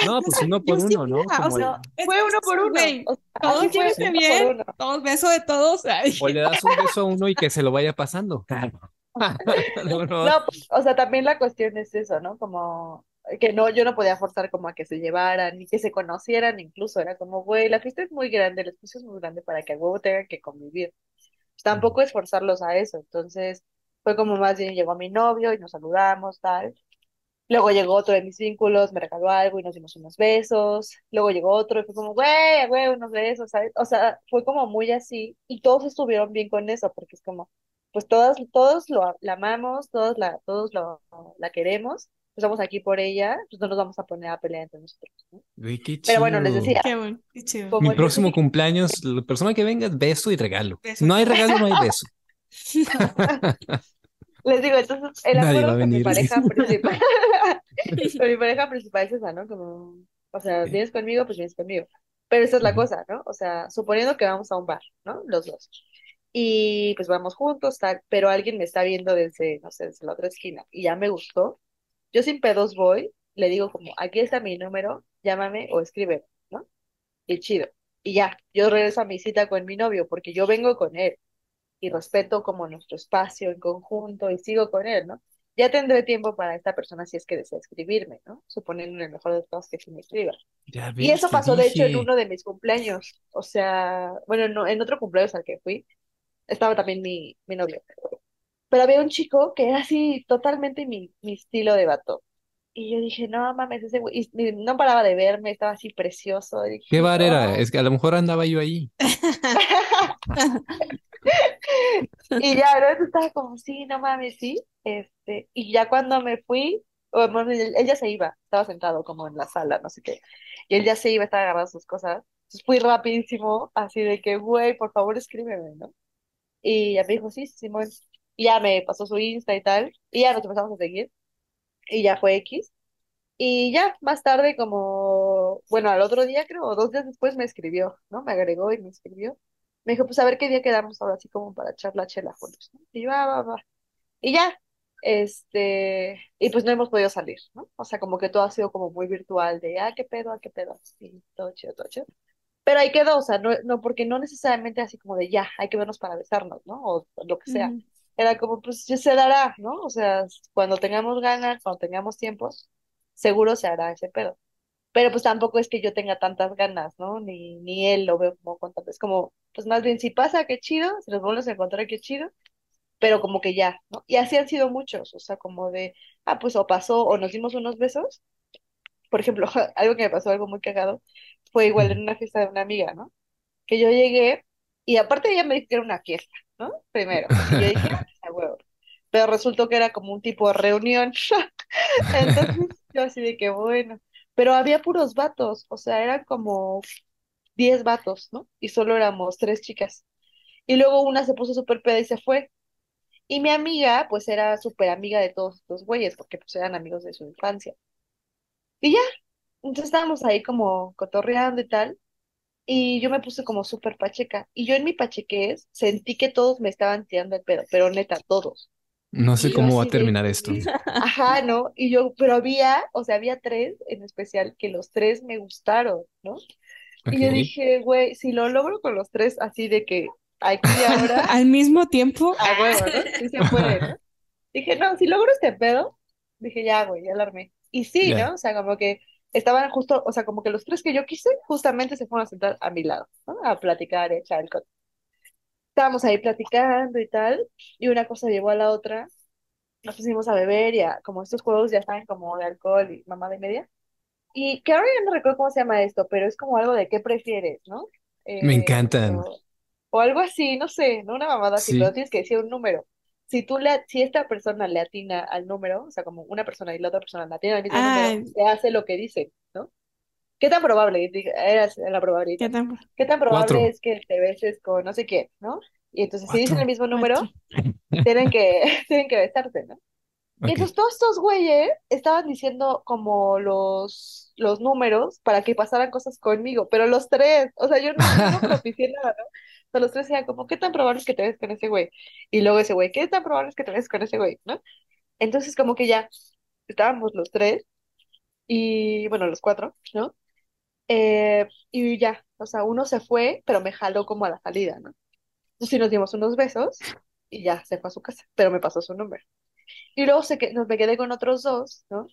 No, pues uno Yo por sí, uno, ¿no? o Como sea, es fue que uno por uno, güey. o sea, Todos llévense uno bien, por uno. todos beso de todos. Ay. O le das un beso a uno y que se lo vaya pasando. No, no. No, pues, o sea, también la cuestión es eso, ¿no? Como que no, yo no podía forzar como a que se llevaran, ni que se conocieran, incluso era como, güey, la fiesta es muy grande, el espacio es muy grande para que a huevo tengan que convivir. Pues, tampoco es forzarlos a eso, entonces fue como más bien llegó mi novio y nos saludamos, tal. Luego llegó otro de mis vínculos, me regaló algo y nos dimos unos besos. Luego llegó otro y fue como, güey, güey, unos besos, ¿sabes? O sea, fue como muy así y todos estuvieron bien con eso, porque es como, pues todas, todos lo, la amamos, todos la, todos lo, la queremos estamos aquí por ella, pues no nos vamos a poner a pelear entre nosotros. ¿no? Pero bueno, les decía. Qué bueno, qué chido. Mi próximo cumpleaños, la persona que venga, beso y regalo. No hay regalo, no hay beso. les digo, entonces, el acuerdo con mi pareja principal. con mi pareja principal es esa, ¿no? Como, o sea, vienes conmigo, pues vienes conmigo. Pero esa es la cosa, ¿no? O sea, suponiendo que vamos a un bar, ¿no? Los dos. Y pues vamos juntos, tal, pero alguien me está viendo desde, no sé, desde la otra esquina y ya me gustó yo sin pedos voy, le digo como, aquí está mi número, llámame o escribe, ¿no? Y chido. Y ya, yo regreso a mi cita con mi novio porque yo vengo con él y respeto como nuestro espacio en conjunto y sigo con él, ¿no? Ya tendré tiempo para esta persona si es que desea escribirme, ¿no? Suponiendo en el mejor de los casos que sí me escriba. y eso pasó, de hecho, en uno de mis cumpleaños. O sea, bueno, no, en otro cumpleaños al que fui, estaba también mi, mi novio pero había un chico que era así totalmente mi, mi estilo de vato. Y yo dije, no mames, ese güey, y no paraba de verme, estaba así precioso. ¿Qué bar era? Es que a lo mejor andaba yo ahí. y ya, ¿no? Estaba como, sí, no mames, sí. Este, y ya cuando me fui, bueno, él, ya se iba, estaba sentado como en la sala, no sé qué. Y él ya se iba, estaba agarrando sus cosas. Entonces fui rapidísimo, así de que, güey, por favor escríbeme, ¿no? Y ya me dijo, sí, Simón. Y ya me pasó su Insta y tal, y ya nos empezamos a seguir, y ya fue X. Y ya más tarde, como, bueno, al otro día creo, dos días después me escribió, ¿no? Me agregó y me escribió. Me dijo, pues a ver qué día quedamos ahora, así como para echar la chela juntos, ¿no? Y yo, va, va, va. Y ya, este, y pues no hemos podido salir, ¿no? O sea, como que todo ha sido como muy virtual, de, ah, qué pedo, ah, qué pedo, sí, todo chido, todo chido. Pero ahí quedó, o sea, no, no, porque no necesariamente así como de, ya, hay que vernos para besarnos, ¿no? O lo que sea era como, pues ya se dará, ¿no? O sea, cuando tengamos ganas, cuando tengamos tiempo, seguro se hará ese pedo. Pero pues tampoco es que yo tenga tantas ganas, ¿no? Ni, ni él lo veo como con Es como, pues más bien, si pasa, qué chido, si nos volvemos a encontrar, qué chido, pero como que ya, ¿no? Y así han sido muchos, o sea, como de, ah, pues o pasó, o nos dimos unos besos. Por ejemplo, algo que me pasó, algo muy cagado, fue igual en una fiesta de una amiga, ¿no? Que yo llegué, y aparte ella me dijo que era una fiesta. ¿no? Primero. yo dije, ah, huevo. Pero resultó que era como un tipo de reunión. Entonces yo así de que bueno. Pero había puros vatos, o sea, eran como 10 vatos, ¿no? Y solo éramos tres chicas. Y luego una se puso súper peda y se fue. Y mi amiga, pues era súper amiga de todos estos güeyes, porque pues eran amigos de su infancia. Y ya, entonces estábamos ahí como cotorreando y tal y yo me puse como súper pacheca. Y yo en mi pachequez sentí que todos me estaban tirando el pedo, pero neta, todos. No sé cómo va a terminar esto. Ajá, ¿no? Y yo, pero había, o sea, había tres en especial que los tres me gustaron, ¿no? Y yo dije, güey, si lo logro con los tres así de que aquí ahora. Al mismo tiempo. A huevo, ¿no? Sí se puede, ¿no? Dije, no, si logro este pedo, dije, ya, güey, ya la armé. Y sí, ¿no? O sea, como que estaban justo, o sea, como que los tres que yo quise, justamente se fueron a sentar a mi lado, ¿no? A platicar, a echar el. Estábamos ahí platicando y tal, y una cosa llevó a la otra, nos pusimos a beber y a, como estos juegos ya saben, como de alcohol y mamá de media. Y que ahora ya no recuerdo cómo se llama esto, pero es como algo de qué prefieres, ¿no? Me encantan. O, o, algo así, no sé, no una mamada así, pero tienes que decir un número si tú le, si esta persona le atina al número, o sea, como una persona y la otra persona le atina al mismo número, se hace lo que dice, ¿no? ¿Qué tan probable? Era la probabilidad. ¿Qué tan, ¿Qué tan probable es que te beses con no sé quién, ¿no? Y entonces, si dicen el mismo número, tienen que, tienen que besarse, ¿no? Y entonces todos estos güeyes estaban diciendo como los, los números para que pasaran cosas conmigo, pero los tres, o sea, yo no, no propicié nada, ¿no? Los tres decían como, ¿qué tan probable es que te ves con ese güey? Y luego ese güey, ¿qué tan probable que te ves con ese güey? ¿No? Entonces como que ya estábamos los tres y bueno, los cuatro, ¿no? Eh, y ya, o sea, uno se fue, pero me jaló como a la salida, ¿no? Entonces sí nos dimos unos besos y ya se fue a su casa, pero me pasó su número. Y luego se que, nos me quedé con otros dos, ¿no?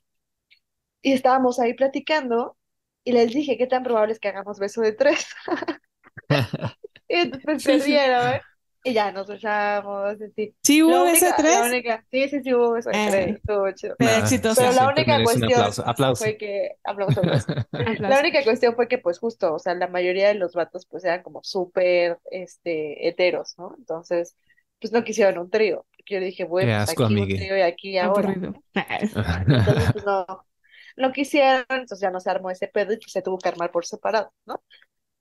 Y estábamos ahí platicando y les dije, ¿qué tan probable que hagamos beso de tres? Y ¿eh? Y ya nos besamos, así. ¿Sí hubo beso de tres? La única, sí, sí, sí hubo beso de tres, eh, estuvo chido. Pero exitoso. Pero la única cuestión fue que, aplauso, La única cuestión fue que, pues, justo, o sea, la mayoría de los vatos, pues, eran como súper, este, heteros, ¿no? Entonces, pues, no quisieron un trío. porque yo dije, bueno, pues aquí un trío y aquí ahora. Entonces, pues no, no quisieron, entonces ya no se armó ese pedo y pues se tuvo que armar por separado, ¿no?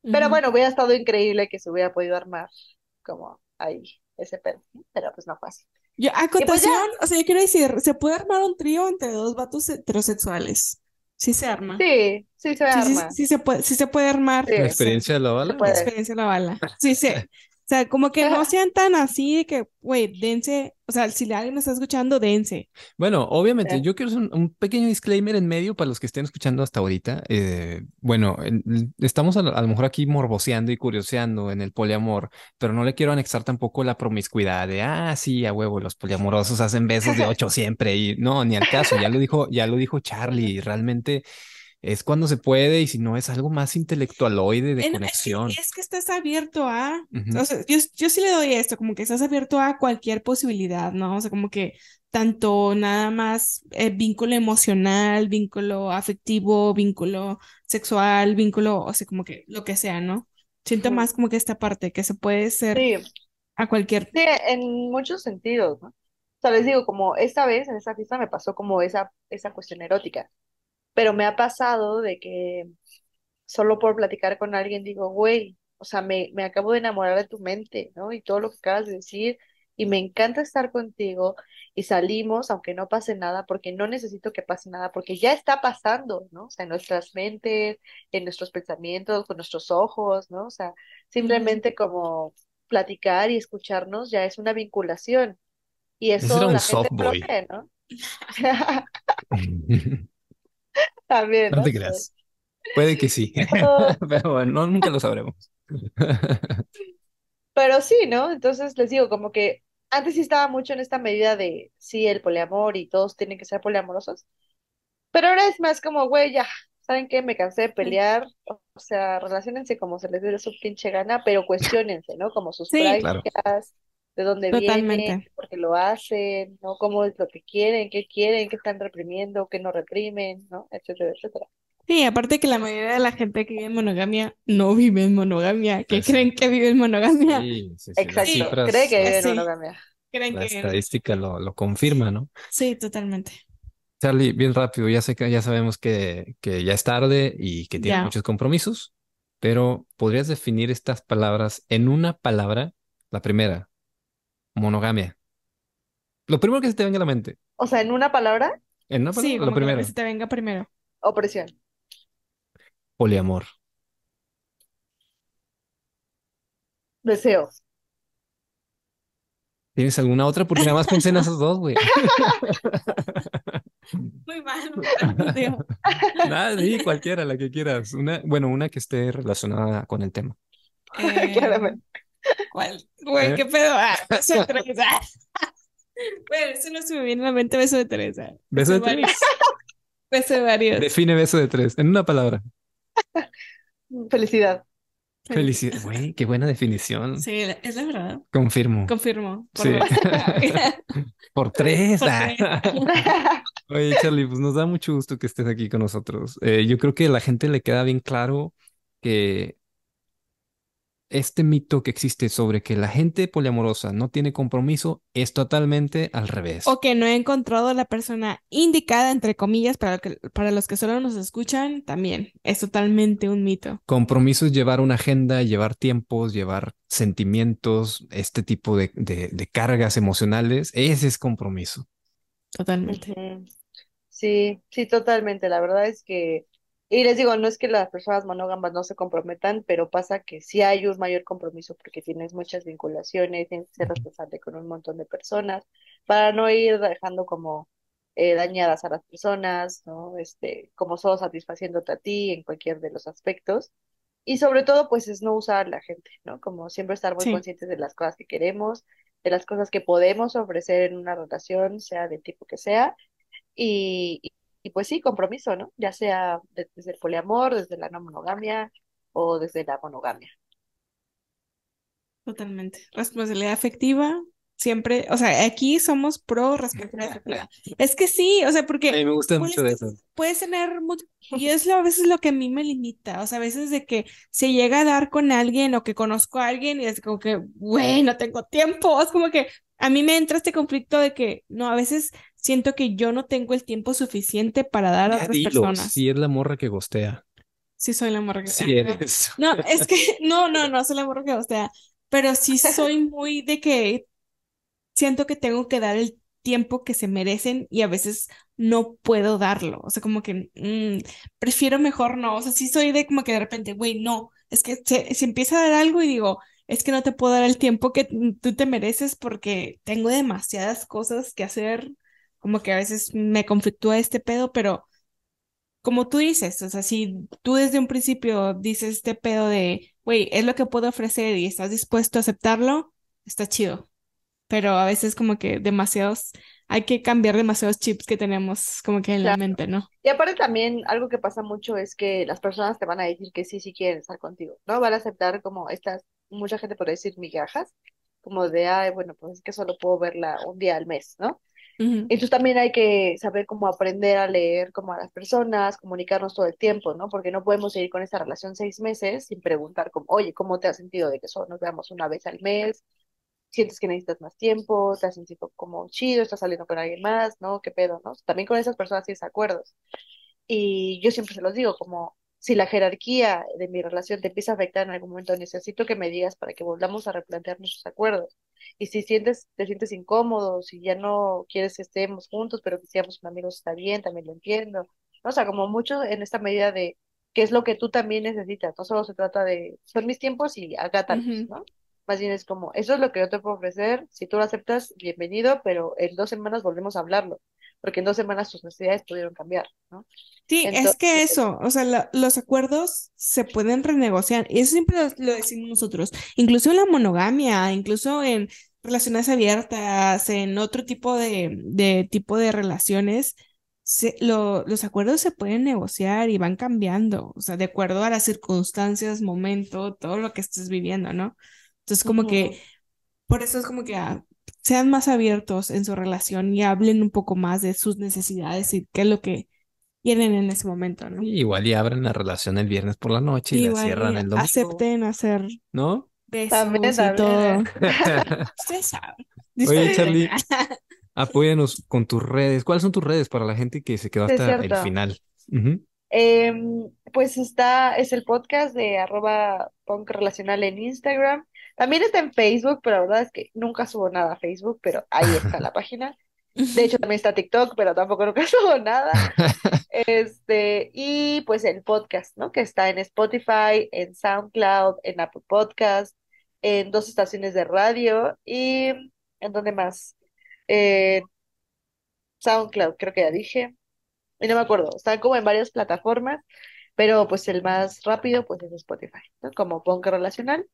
Pero bueno, hubiera estado increíble que se hubiera podido armar como ahí ese pedo, pero pues no fue así. Yo, acotación, pues o sea, yo quiero decir, se puede armar un trío entre dos vatos heterosexuales. Sí se arma. Sí, sí se arma. Sí, se puede, sí se puede armar. ¿La experiencia de la bala? La experiencia de la bala. Sí, sí. O sea, como que no sean tan así de que, güey, dense, o sea, si alguien nos está escuchando, dense. Bueno, obviamente, yo quiero hacer un, pequeño disclaimer en medio para los que estén escuchando hasta ahorita. Eh, bueno, estamos a, lo mejor aquí morboseando y curioseando en el poliamor, pero no le quiero anexar tampoco la promiscuidad de, ah, sí, a huevo, los poliamorosos hacen besos de ocho siempre y no, ni al caso, ya lo dijo, ya lo dijo Charlie, realmente es cuando se puede y si no es algo más intelectualoide de conexión. Es que, estás abierto a, o sea, yo, yo, sí le doy esto, como que estás abierto a cualquier posibilidad, ¿no? O sea, como que tanto nada más eh, vínculo emocional, vínculo afectivo, vínculo sexual, vínculo, o sea, como que lo que sea, ¿no? Siento más como que esta parte, que se puede ser a cualquier... Sí, en muchos sentidos, ¿no? O sea, les digo, como esta vez en esa fiesta me pasó como esa, esa cuestión erótica pero me ha pasado de que solo por platicar con alguien digo, güey, o sea, me, me acabo de enamorar de tu mente, ¿no? Y todo lo que acabas de decir, y me encanta estar contigo, y salimos, aunque no pase nada, porque no necesito que pase nada, porque ya está pasando, ¿no? O sea, en nuestras mentes, en nuestros pensamientos, con nuestros ojos, ¿no? O sea, simplemente como platicar y escucharnos ya es una vinculación. Y eso la gente ¿no? También. No te creas. Puede que sí, pero bueno, nunca lo sabremos. Pero sí, ¿no? Entonces les digo, como que antes sí estaba mucho en esta medida de sí, el poliamor y todos tienen que ser poliamorosos, pero ahora es más como, güey, ya, ¿saben qué? Me cansé de pelear, o sea, relacionense como se les dé su pinche gana, pero cuestionense, ¿no? Como sus prácticas, de dónde vienen, por qué lo hacen, ¿no? Cómo es lo que quieren, qué quieren, qué están reprimiendo, qué no reprimen, ¿no? Etcétera, etcétera. Sí, aparte que la mayoría de la gente que vive en monogamia no vive en monogamia, que creen que vive en monogamia. Sí, sí, Exacto, cree que vive en monogamia. Creen la estadística lo, lo confirma, ¿no? Sí, totalmente. Charlie, bien rápido, ya sé que ya sabemos que, que ya es tarde y que tienes muchos compromisos, pero ¿podrías definir estas palabras en una palabra? La primera, Monogamia. Lo primero que se te venga a la mente. O sea, en una palabra, En una palabra, lo primero. que se te venga primero. opresión. Poliamor. Deseo. ¿Tienes alguna otra? Porque nada más pensé en esos dos, güey. Muy mal. Nada, sí, cualquiera, la que quieras. Una, bueno, una que esté relacionada con el tema. Eh, Claramente. ¿Cuál? Güey, qué pedo. Ah, beso de Teresa. Bueno, eso no se me viene a la mente beso de Teresa. ¿Beso, de Teresa? Beso de varios. Define beso de tres, en una palabra. Felicidad. Felicidad. Güey, qué buena definición. Sí, es la verdad. Confirmo. Confirmo. Por, sí. por tres. Ah. Oye, Charlie, pues nos da mucho gusto que estés aquí con nosotros. Eh, yo creo que a la gente le queda bien claro que este mito que existe sobre que la gente poliamorosa no tiene compromiso es totalmente al revés. O que no he encontrado la persona indicada, entre comillas, para, para los que solo nos escuchan, también es totalmente un mito. Compromiso es llevar una agenda, llevar tiempos, llevar sentimientos, este tipo de, de cargas emocionales. Ese es compromiso. Totalmente. Sí, sí, totalmente. La verdad es que y les digo, no es que las personas monógamas no se comprometan, pero pasa que sí hay un mayor compromiso porque tienes muchas vinculaciones, tienes que ser responsable con un montón de personas para no ir dejando como eh, dañadas a las personas, ¿no? Este, como solo satisfaciéndote a ti en cualquier de los aspectos. Y sobre todo, pues es no usar a la gente, ¿no? Como siempre estar muy conscientes de las cosas que queremos, de las cosas que podemos ofrecer en una relación, sea de tipo que sea, y, y pues sí, compromiso, ¿no? Ya sea desde el poliamor, desde la no monogamia o desde la monogamia. Totalmente. Responsabilidad afectiva, siempre, o sea, aquí somos pro responsabilidad afectiva. Es que sí, o sea, porque... A mí me gusta mucho de eso. Puedes tener mucho, y es lo, a veces lo que a mí me limita, o sea, a veces de que se llega a dar con alguien o que conozco a alguien y es como que, güey, no tengo tiempo, es como que, a mí me entra este conflicto de que, no, a veces siento que yo no tengo el tiempo suficiente para dar a otras personas. Si es la morra que gostea. Sí, soy la morra que Sí eres. No, es que, no, no, no soy la morra que gostea, pero sí soy muy de que siento que tengo que dar el tiempo que se merecen y a veces no puedo darlo. O sea, como que mm, prefiero mejor no. O sea, sí soy de como que de repente, güey, no. Es que se, se, empieza a dar algo y digo, es que no te puedo dar el tiempo que tú te mereces porque tengo demasiadas cosas que hacer. Como que a veces me conflictúa este pedo, pero como tú dices, o sea, si tú desde un principio dices este pedo de, güey, es lo que puedo ofrecer y estás dispuesto a aceptarlo, está chido pero a veces como que demasiados, hay que cambiar demasiados chips que tenemos como que en la mente, ¿no? Y aparte también algo que pasa mucho es que las personas te van a decir que sí, sí quieren estar contigo, ¿no? Van a aceptar como estas, mucha gente puede decir migajas, como de, ay, bueno, pues es que solo puedo verla un día al mes, ¿no? Entonces también hay que saber cómo aprender a leer como a las personas, comunicarnos todo el tiempo, ¿no? Porque no podemos seguir con esta relación seis meses sin preguntar como, oye, ¿cómo te has sentido de que solo nos veamos una vez al mes? sientes que necesitas más tiempo, te has sentido como chido, estás saliendo con alguien más, ¿no? ¿Qué pedo, no? También con esas personas tienes acuerdos. Y yo siempre se los digo, como si la jerarquía de mi relación te empieza a afectar en algún momento, necesito que me digas para que volvamos a replantear nuestros acuerdos. Y si sientes, te sientes incómodo, si ya no quieres que estemos juntos, pero que seamos amigos está bien, también lo entiendo. O sea, como mucho en esta medida de qué es lo que tú también necesitas. No solo se trata de, son mis tiempos y agátalos, ¿no? Más bien es como, eso es lo que yo te puedo ofrecer, si tú lo aceptas, bienvenido, pero en dos semanas volvemos a hablarlo, porque en dos semanas tus necesidades pudieron cambiar, ¿no? Sí, es que eso, o sea, los acuerdos se pueden renegociar, y eso siempre lo, decimos nosotros, incluso en la monogamia, incluso en relaciones abiertas, en otro tipo de, de tipo de relaciones, se, lo, los acuerdos se pueden negociar y van cambiando, o sea, de acuerdo a las circunstancias, momento, todo lo que estés viviendo, ¿no? Entonces, como que, por eso es como que ah, sean más abiertos en su relación y hablen un poco más de sus necesidades y qué es lo que quieren en ese momento, ¿no? igual y abren la relación el viernes por la noche y la cierran el domingo. Acepten hacer ¿no? besos también, y todo. Ustedes saben. Oye, Charlie, apóyanos con tus redes. ¿Cuáles son tus redes para la gente que se quedó hasta el final? Em, pues está, es el podcast de arroba punk relacional en Instagram. También está en Facebook, pero la verdad es que nunca subo nada a Facebook, pero ahí está la página. De hecho, también está TikTok, pero tampoco nunca subo nada. Este, y pues el podcast, ¿no? Que está en Spotify, en SoundCloud, en Apple Podcast, en dos estaciones de radio y ¿en dónde más? Eh, SoundCloud, creo que ya dije. Y no me acuerdo, están como en varias plataformas, pero pues el más rápido pues es Spotify, ¿no? Como Punk Relacional.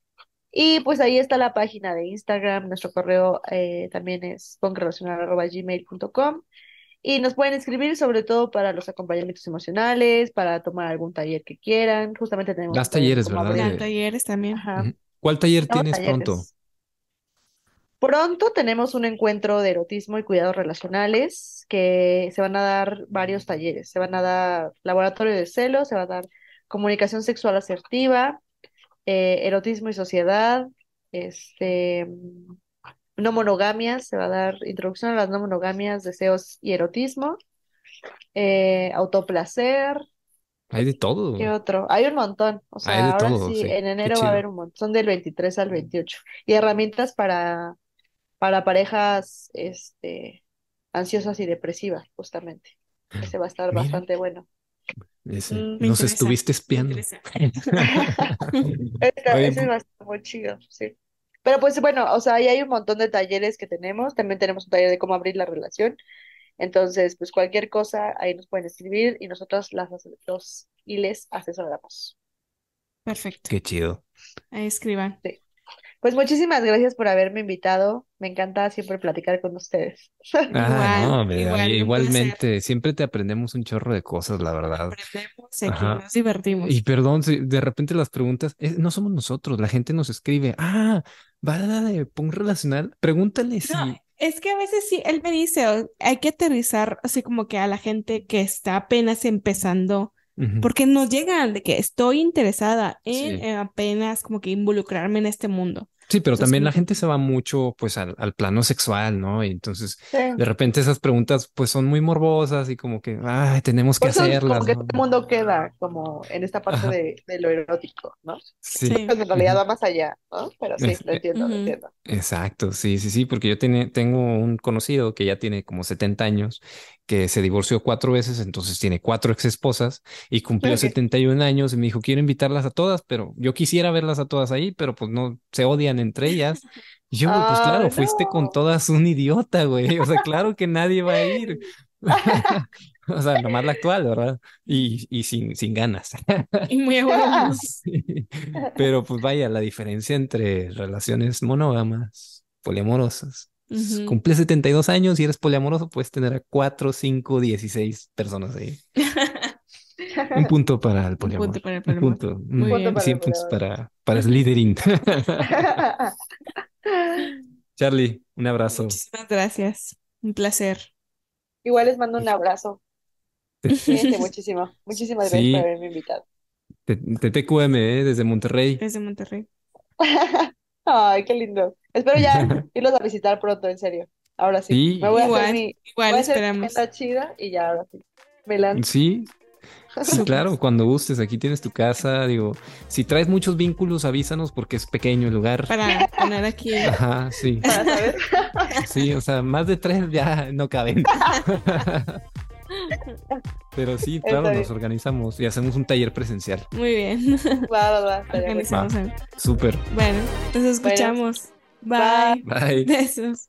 Y pues ahí está la página de Instagram, nuestro correo eh, también es punkrelacional.gmail.com y nos pueden escribir sobre todo para los acompañamientos emocionales, para tomar algún taller que quieran. Justamente tenemos... Las talleres, ¿verdad? talleres también. ¿Cuál taller tienes pronto? Pronto tenemos un encuentro de erotismo y cuidados relacionales que se van a dar varios talleres. Se van a dar laboratorio de celos, se va a dar comunicación sexual asertiva, eh, erotismo y sociedad, este, no monogamias, se va a dar introducción a las no monogamias, deseos y erotismo, eh, autoplacer. Hay de todo. ¿Qué otro? Hay un montón. O sea, ahora sí, en enero va a haber un montón. Son del 23 al 28. Y herramientas para, para parejas este, ansiosas y depresivas, justamente. Ese va a estar bastante bueno. Mm, nos estuviste espiando. ese va a estar muy chido, sí. Pero pues bueno, o sea, ahí hay un montón de talleres que tenemos. También tenemos un taller de cómo abrir la relación. Entonces, pues cualquier cosa, ahí nos pueden escribir y nosotros las, los y les asesoramos. Perfecto. Qué chido. Ahí escriban. Sí. Pues muchísimas gracias por haberme invitado. Me encanta siempre platicar con ustedes. Ah, igualmente, siempre te aprendemos un chorro de cosas, la verdad. Aprendemos aquí, nos divertimos. Y perdón, si de repente las preguntas, no somos nosotros, la gente nos escribe, ah, va de punk relacional, pregúntale si... Es que a veces sí, él me dice, hay que aterrizar así como que a la gente que está apenas empezando porque nos llegan de que estoy interesada en, apenas como que involucrarme en este mundo. Sí, pero también la gente se va mucho pues al, plano sexual, ¿no? Y entonces de repente esas preguntas pues son muy morbosas y como que, ay, tenemos que hacerlas. Como que todo el mundo queda como en esta parte de, lo erótico, ¿no? Sí. Pues en realidad va más allá, ¿no? Pero sí, lo entiendo, lo entiendo. Exacto, sí, sí, sí, porque yo tiene, tengo un conocido que ya tiene como 70 años que se divorció cuatro veces, entonces tiene cuatro ex esposas y cumplió 71 años y me dijo, quiero invitarlas a todas, pero yo quisiera verlas a todas ahí, pero pues no se odian entre ellas. Y yo, pues claro, fuiste con todas un idiota, güey. O sea, claro que nadie va a ir. o sea, nomás la actual, ¿verdad? Y, y sin, sin ganas. y muy aguados. Pero pues vaya, la diferencia entre relaciones monógamas, poliamorosas, Cumple 72 años y eres poliamoroso, puedes tener a 4, 5, 16 personas ahí. Un punto para el poliamor. Un punto para el poliamor. Un punto. Muy bien. 100 puntos para, para Slytherin. Charlie, un abrazo. Muchísimas gracias. Un placer. Igual les mando un abrazo. muchísimo. Muchísimas gracias por haberme invitado. TTQM, ¿eh? desde Monterrey. Desde Monterrey. Ay, qué lindo. Espero ya irlos a visitar pronto, en serio. Ahora sí. Me voy a hacer mi, igual voy a esperamos. chida y ya, ahora sí. Me Sí. Sí, claro, cuando gustes, aquí tienes tu casa, digo, si traes muchos vínculos, avísanos porque es pequeño el lugar. Para poner aquí. Ajá, sí. Para saber. Sí, o sea, más de tres ya no caben. Pero sí, claro, nos organizamos y hacemos un taller presencial. Muy bien. Va, va, va. Organizamos. Súper. Bueno, nos escuchamos. Bye. Bye. Besos.